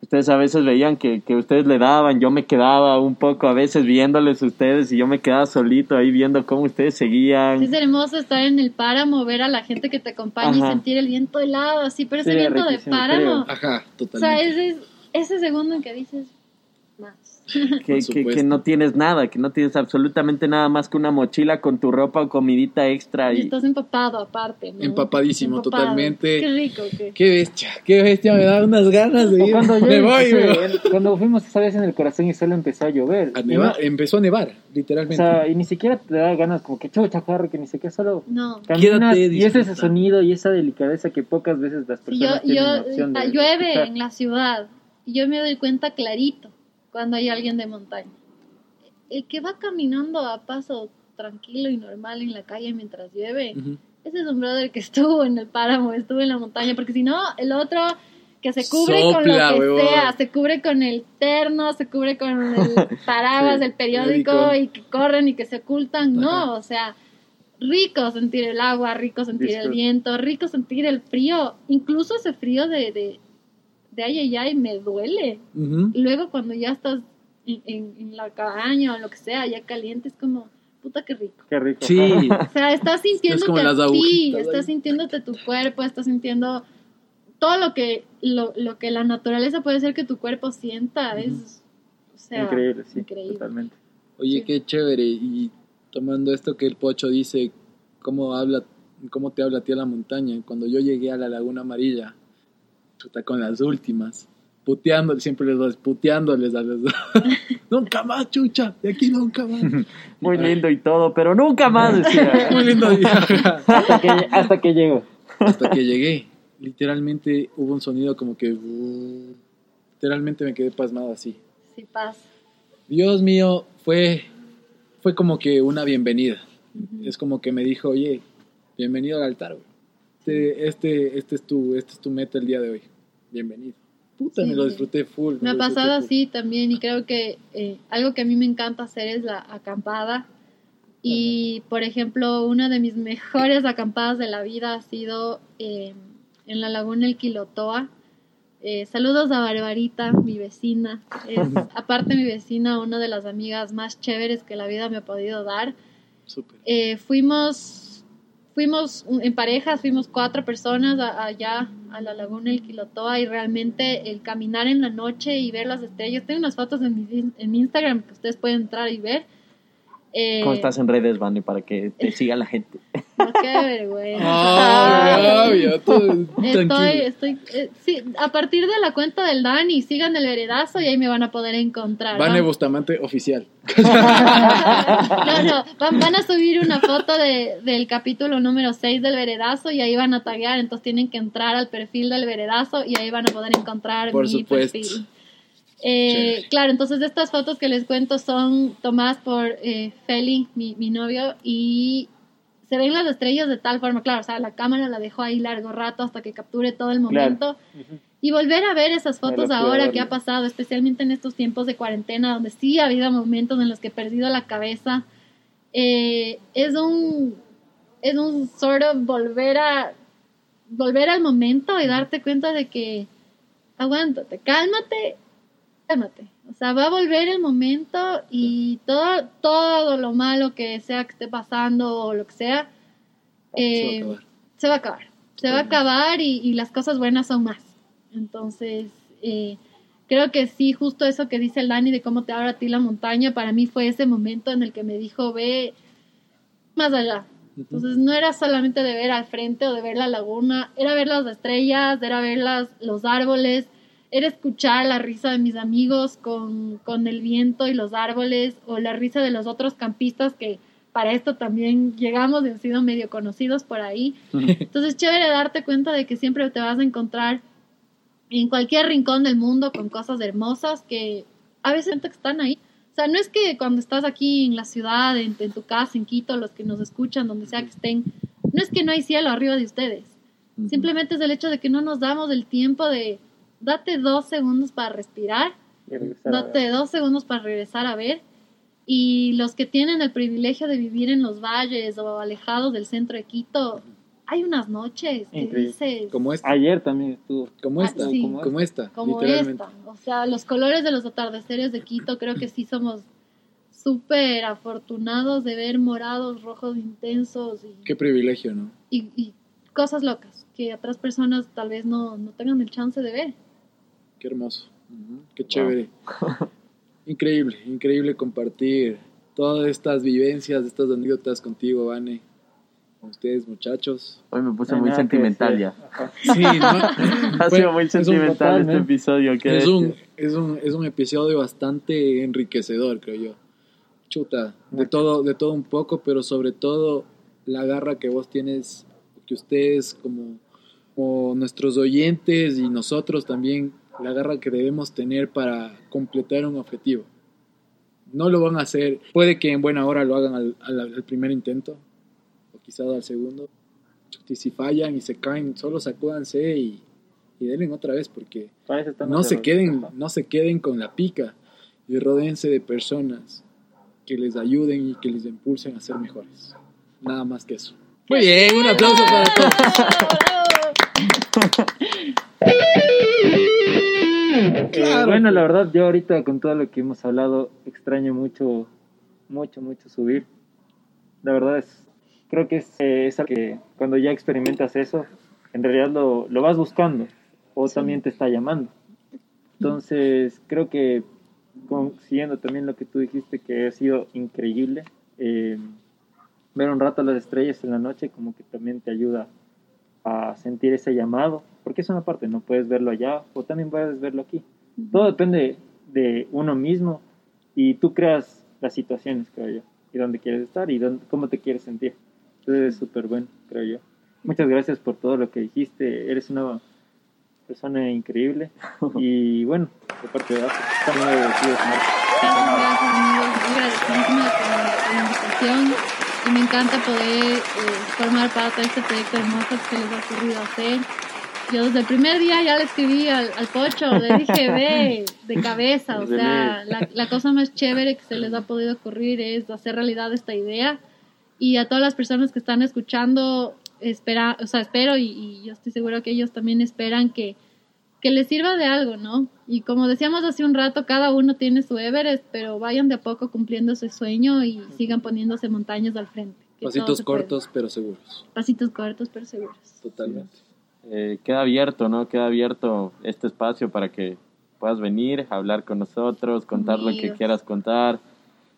ustedes a veces veían que, que ustedes le daban, yo me quedaba un poco a veces viéndoles a ustedes y yo me quedaba solito ahí viendo cómo ustedes seguían. Es hermoso estar en el páramo, ver a la gente que te acompaña y sentir el viento helado, así, pero ese Sí, viento de páramo. Ajá, O sea, totalmente. ese, es- ese segundo en que dices más. que, que, que no tienes nada, que no tienes absolutamente nada más que una mochila con tu ropa o comidita extra. Y Y, estás empapado aparte, ¿no? Empapadísimo, totalmente. Qué rico, qué. Qué bestia, qué bestia, me da unas ganas de O ir. cuando, me yo- voy, me voy. cuando fuimos esa vez en el corazón y solo empezó a llover. A nevar- no- empezó a nevar, o literalmente. sea, y ni siquiera te da ganas como que chucha, corre, que ni siquiera solo No. caminas Quédate, y es ese sonido y esa delicadeza que pocas veces las Si yo, personas tienen la yo, opción de ah, llueve escuchar. en la ciudad y yo me doy cuenta clarito cuando hay alguien de montaña. El que va caminando a paso tranquilo y normal en la calle mientras llueve, Ujú. ese es un brother que estuvo en el páramo, estuvo en la montaña, porque si no, el otro que se cubre con Sopla, lo que sea, se cubre con el terno, se cubre con el paraguas Sí, del periódico y que corren y que se ocultan, no, o sea, rico sentir el agua, rico sentir el viento, rico sentir el frío, incluso ese frío de, de, de ay, ay, ay, me duele. Luego cuando ya estás en, en, en la cabaña o lo que sea, ya caliente, es como, puta que rico. Qué rico. Sí, O sea, estás sintiéndote a ti, agujitas estás ahí. sintiéndote tu cuerpo, estás sintiendo todo lo que lo, lo que la naturaleza puede hacer que tu cuerpo sienta, es o sea, increíble, sí, increíble. totalmente. Oye, Sí. qué chévere. Y tomando esto que el Pocho dice, cómo habla, cómo te habla a ti a la montaña. Cuando yo llegué a la Laguna Amarilla, chuta, con las últimas, puteando, siempre les doy, puteándoles a los dos. nunca más, chucha, de aquí nunca más. muy lindo y todo, pero nunca más decía. Muy lindo día. Hasta que, hasta que llego. Hasta que llegué, literalmente hubo un sonido como que... uh, literalmente me quedé pasmado así. Sí pasa. Dios mío, fue, fue como que una bienvenida. Es como que me dijo, oye, bienvenido al altar, güey. Este, este, este, es tu, este es tu meta el día de hoy. Bienvenido. Puta, Sí, me lo disfruté full. Me ha pasado así también y creo que eh, algo que a mí me encanta hacer es la acampada. Y por ejemplo, una de mis mejores acampadas de la vida ha sido eh, en la laguna El Quilotoa. Eh, saludos a Barbarita, mi vecina. Es aparte mi vecina, una de las amigas más chéveres que la vida me ha podido dar. Súper. Eh, fuimos, fuimos en parejas, fuimos cuatro personas allá a la laguna El Quilotoa y realmente el caminar en la noche y ver las estrellas, tengo unas fotos en mi, en mi Instagram que ustedes pueden entrar y ver, Eh, ¿Cómo estás en redes, Vane, para que te siga la gente? no, qué vergüenza. Ah, obvio, tú, Estoy, tranquilo. estoy, eh, sí, a partir de la cuenta del Dani, sigan el veredazo y ahí me van a poder encontrar. Vane Van- Bustamante oficial. no, no, van, van a subir una foto de, del capítulo número 6 del veredazo y ahí van a taguear, entonces tienen que entrar al perfil del veredazo y ahí van a poder encontrar Por mi supuesto. perfil. Eh, claro, entonces estas fotos que les cuento son tomadas por eh, Feli, mi, mi novio, y se ven las estrellas de tal forma, claro, o sea, la cámara la dejó ahí largo rato hasta que capture todo el momento. Y volver a ver esas fotos ahora que ha pasado, especialmente en estos tiempos de cuarentena, donde sí ha habido momentos en los que he perdido la cabeza, eh, es un es un sort of volver a volver al momento y darte cuenta de que aguántate, cálmate, cálmate. O sea, va a volver el momento y todo, todo lo malo que sea que esté pasando o lo que sea, eh, Se va a acabar. se va a acabar. Se va a acabar y, y las cosas buenas son más. Entonces, eh, creo que sí, justo eso que dice el Dani de cómo te abre a ti la montaña, para mí fue ese momento en el que me dijo, ve más allá. Entonces, no era solamente de ver al frente o de ver la laguna, era ver las estrellas, era ver las, los árboles, era escuchar la risa de mis amigos con, con el viento y los árboles, o la risa de los otros campistas que para esto también llegamos y han sido medio conocidos por ahí. Entonces, chévere darte cuenta de que siempre te vas a encontrar en cualquier rincón del mundo con cosas hermosas que a veces están ahí. O sea, no es que cuando estás aquí en la ciudad, en, en tu casa, en Quito, los que nos escuchan, donde sea que estén, no es que no hay cielo arriba de ustedes. Simplemente es el hecho de que no nos damos el tiempo de date dos segundos para respirar, date dos segundos para regresar a ver. Y los que tienen el privilegio de vivir en los valles o alejados del centro de Quito, hay unas noches que dices Como esta. Ayer también estuvo. Como Ah, esta. sí. Como esta. como literalmente. esta. O sea, los colores de los atardeceres de Quito, creo que sí somos súper afortunados de ver morados, rojos intensos y, Qué privilegio, ¿no? y- y cosas locas que otras personas tal vez no, no tengan el chance de ver. Qué hermoso. Qué chévere. increíble, increíble compartir todas estas vivencias, estas anécdotas contigo, Vane. Con ustedes, muchachos. Hoy me puse No muy sentimental ya. Sí, ¿no? Ha sido muy es un sentimental este episodio. ¿qué Es un, es, un, es un episodio bastante enriquecedor, creo yo. Chuta, de todo, de todo un poco, pero sobre todo la garra que vos tienes, que ustedes como, como nuestros oyentes y nosotros también, la garra que debemos tener para completar un objetivo. No lo van a hacer, puede que en buena hora lo hagan al, al- al primer intento, o quizás al segundo. Y si fallan y se caen, solo sacúdanse y, y denle otra vez, porque no se queden, no se queden con la pica y rodéense de personas que les ayuden y que les impulsen a ser mejores. Nada más que eso. Muy bien, un aplauso para todos. Eh, bueno, la verdad, yo ahorita con todo lo que hemos hablado, extraño mucho, mucho, mucho subir. La verdad es, creo que es, eh, es que cuando ya experimentas eso, en realidad lo, lo vas buscando o también te está llamando. Entonces, creo que con- siguiendo también lo que tú dijiste, que ha sido increíble, eh, ver un rato las estrellas en la noche como que también te ayuda a sentir ese llamado, porque es una parte, no puedes verlo allá o también puedes verlo aquí. Todo depende de uno mismo y tú creas las situaciones, creo yo, y dónde quieres estar y dónde, cómo te quieres sentir. Entonces es súper bueno, creo yo. Muchas gracias por todo lo que dijiste, eres una persona increíble y bueno, de parte de Apo, estamos agradecidos, gracias, amigos. La, por la invitación. Y me encanta poder eh, formar parte de este proyecto hermoso que les ha ocurrido hacer. Yo desde el primer día ya le escribí al, al Pocho, le dije, ve, de cabeza. O sea, la, la cosa más chévere que se les ha podido ocurrir es hacer realidad esta idea. Y a todas las personas que están escuchando, espera, o sea, espero y, y yo estoy seguro que ellos también esperan que, que les sirva de algo, ¿no? Y como decíamos hace un rato, cada uno tiene su Everest, pero vayan de a poco cumpliendo ese sueño y sigan poniéndose montañas al frente. Pasitos puede. cortos, pero seguros. Pasitos cortos, pero seguros. Totalmente. Eh, queda abierto, ¿no? Queda abierto este espacio para que puedas venir, hablar con nosotros, contar lo que quieras contar.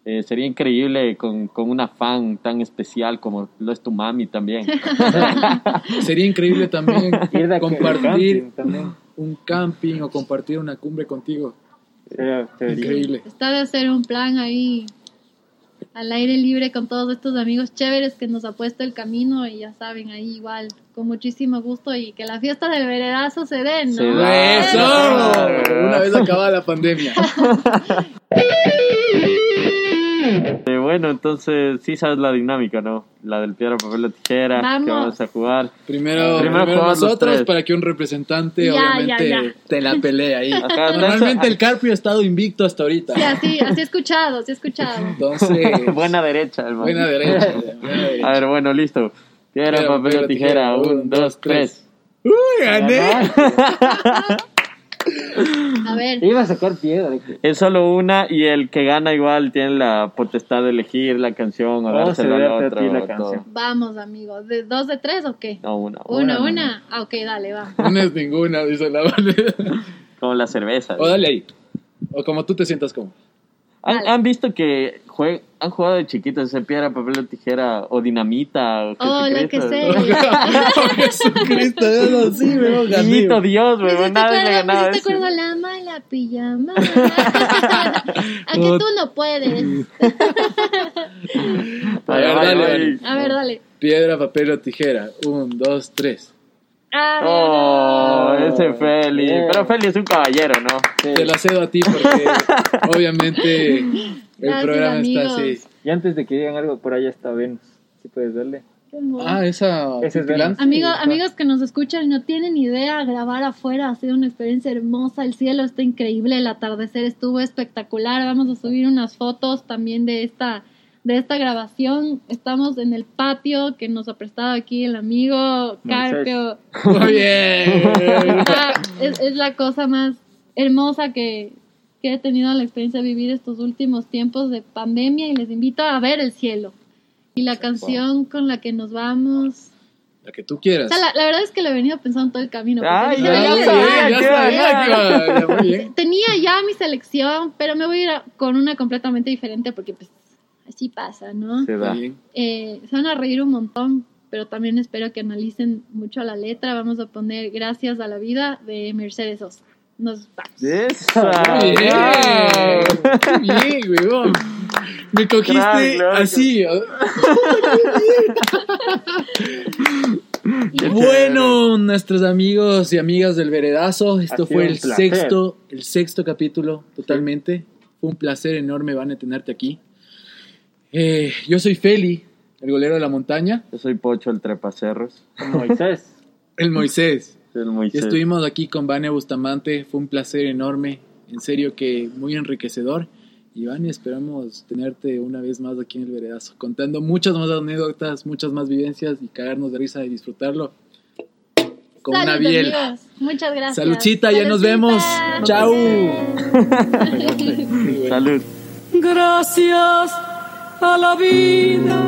Eh, sería increíble con, con una fan tan especial como lo es tu mami también. Sería increíble también compartir camping también. un camping o compartir una cumbre contigo. Sería. Increíble. Está de hacer un plan ahí al aire libre con todos estos amigos chéveres que nos ha puesto el camino y ya saben, ahí igual, con muchísimo gusto y que la fiesta del veredazo se dé, ¿no? Se da. ¡Eso! Una vez acabada la pandemia. Eh, bueno, entonces sí sabes la dinámica, ¿no? La del piedra, papel o tijera Vamos. que vamos a jugar. Primero, Primero primero nosotros para que un representante Ya, obviamente ya, ya. te la pelee ahí. Acá, Normalmente el Carpio ha estado invicto hasta ahorita. Sí, así, así he escuchado, sí he escuchado. Entonces, Buena derecha, hermano. buena derecha. buena derecha. A ver, bueno, listo. Piedra, Piedra, papel o tijera. Un, dos, tres. ¡Uy, gané! A ver, Iba a sacar piedra. Es solo una y el que gana igual tiene la potestad de elegir la canción o Oh, dársela se al darte a otro. ti la canción. vamos amigos, ¿de dos de tres o qué? No, una. Una, Una, una. Ah, ok, dale, va. No es ninguna, dice la Vale. Como la cerveza. O dale ahí. O como tú te sientas como. ¿Han, han visto que jue- han jugado de chiquitos ese piedra, papel o tijera o dinamita o Oh, lo que sea. Oh, Jesucristo, eso sí, me Niñito Dios, Me weón, hiciste nadie le ganaba me hiciste eso. acuerdo la mala pijama. A que tú no puedes. A ver, dale. A ver, dale. Piedra, papel o tijera. Un, dos, tres. Oh, no. ese Feli. Bien. Pero Feli es un caballero, ¿no? Te la cedo a ti porque obviamente el Gracias, programa está así. Y antes de que digan algo, por allá está Venus. Si puedes verle. qué hermoso. Ah, esa Ese es Pitilán. Venus. Amigos, Sí, amigos que nos escuchan y no tienen idea, grabar afuera ha sido una experiencia hermosa, el cielo está increíble, el atardecer estuvo espectacular, vamos a subir unas fotos también de esta de esta grabación, estamos en el patio que nos ha prestado aquí el amigo Carpio, Muy bien. Ah, es, es la cosa más hermosa que, que he tenido la experiencia de vivir estos últimos tiempos de pandemia y les invito a ver el cielo. Y la canción con la que nos vamos, La que tú quieras. o sea, la, la verdad es que lo he venido pensando todo el camino. Ay, ya, Ya, "Oye, ya muy sabía ya sabía ya, bien. Tenía ya mi selección, pero me voy a ir a- con una completamente diferente porque pues así pasa, ¿no? Se da. Bien. Eh, se van a reír un montón, pero también espero que analicen mucho la letra. Vamos a poner Gracias a la vida de Mercedes Sosa. Nos vamos. Esa. Bien. Bien, huevón. Me cogiste así. Bueno, nuestros amigos y amigas del Veredazo, esto fue el placer. sexto, el sexto capítulo, totalmente. Fue un placer enorme, Van, a tenerte aquí. Eh, yo soy Feli, el golero de la montaña, Yo soy Pocho, el trepacerros. Moisés. el Moisés. El Y Moisés. estuvimos aquí con Vane Bustamante, fue un placer enorme, en serio que muy enriquecedor. Y Vane, esperamos tenerte una vez más aquí en el Veredazo, contando muchas más anécdotas, muchas más vivencias y cagarnos de risa y disfrutarlo con una biel. amigos. Muchas gracias. Saludcita, ya nos vemos. Chau. Salud. Gracias a la vida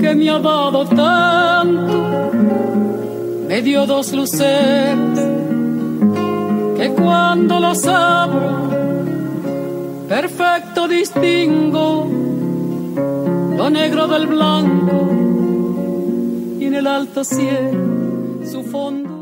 que me ha dado tanto, me dio dos luceros que cuando los abro, perfecto distingo lo negro del blanco y en el alto cielo su fondo.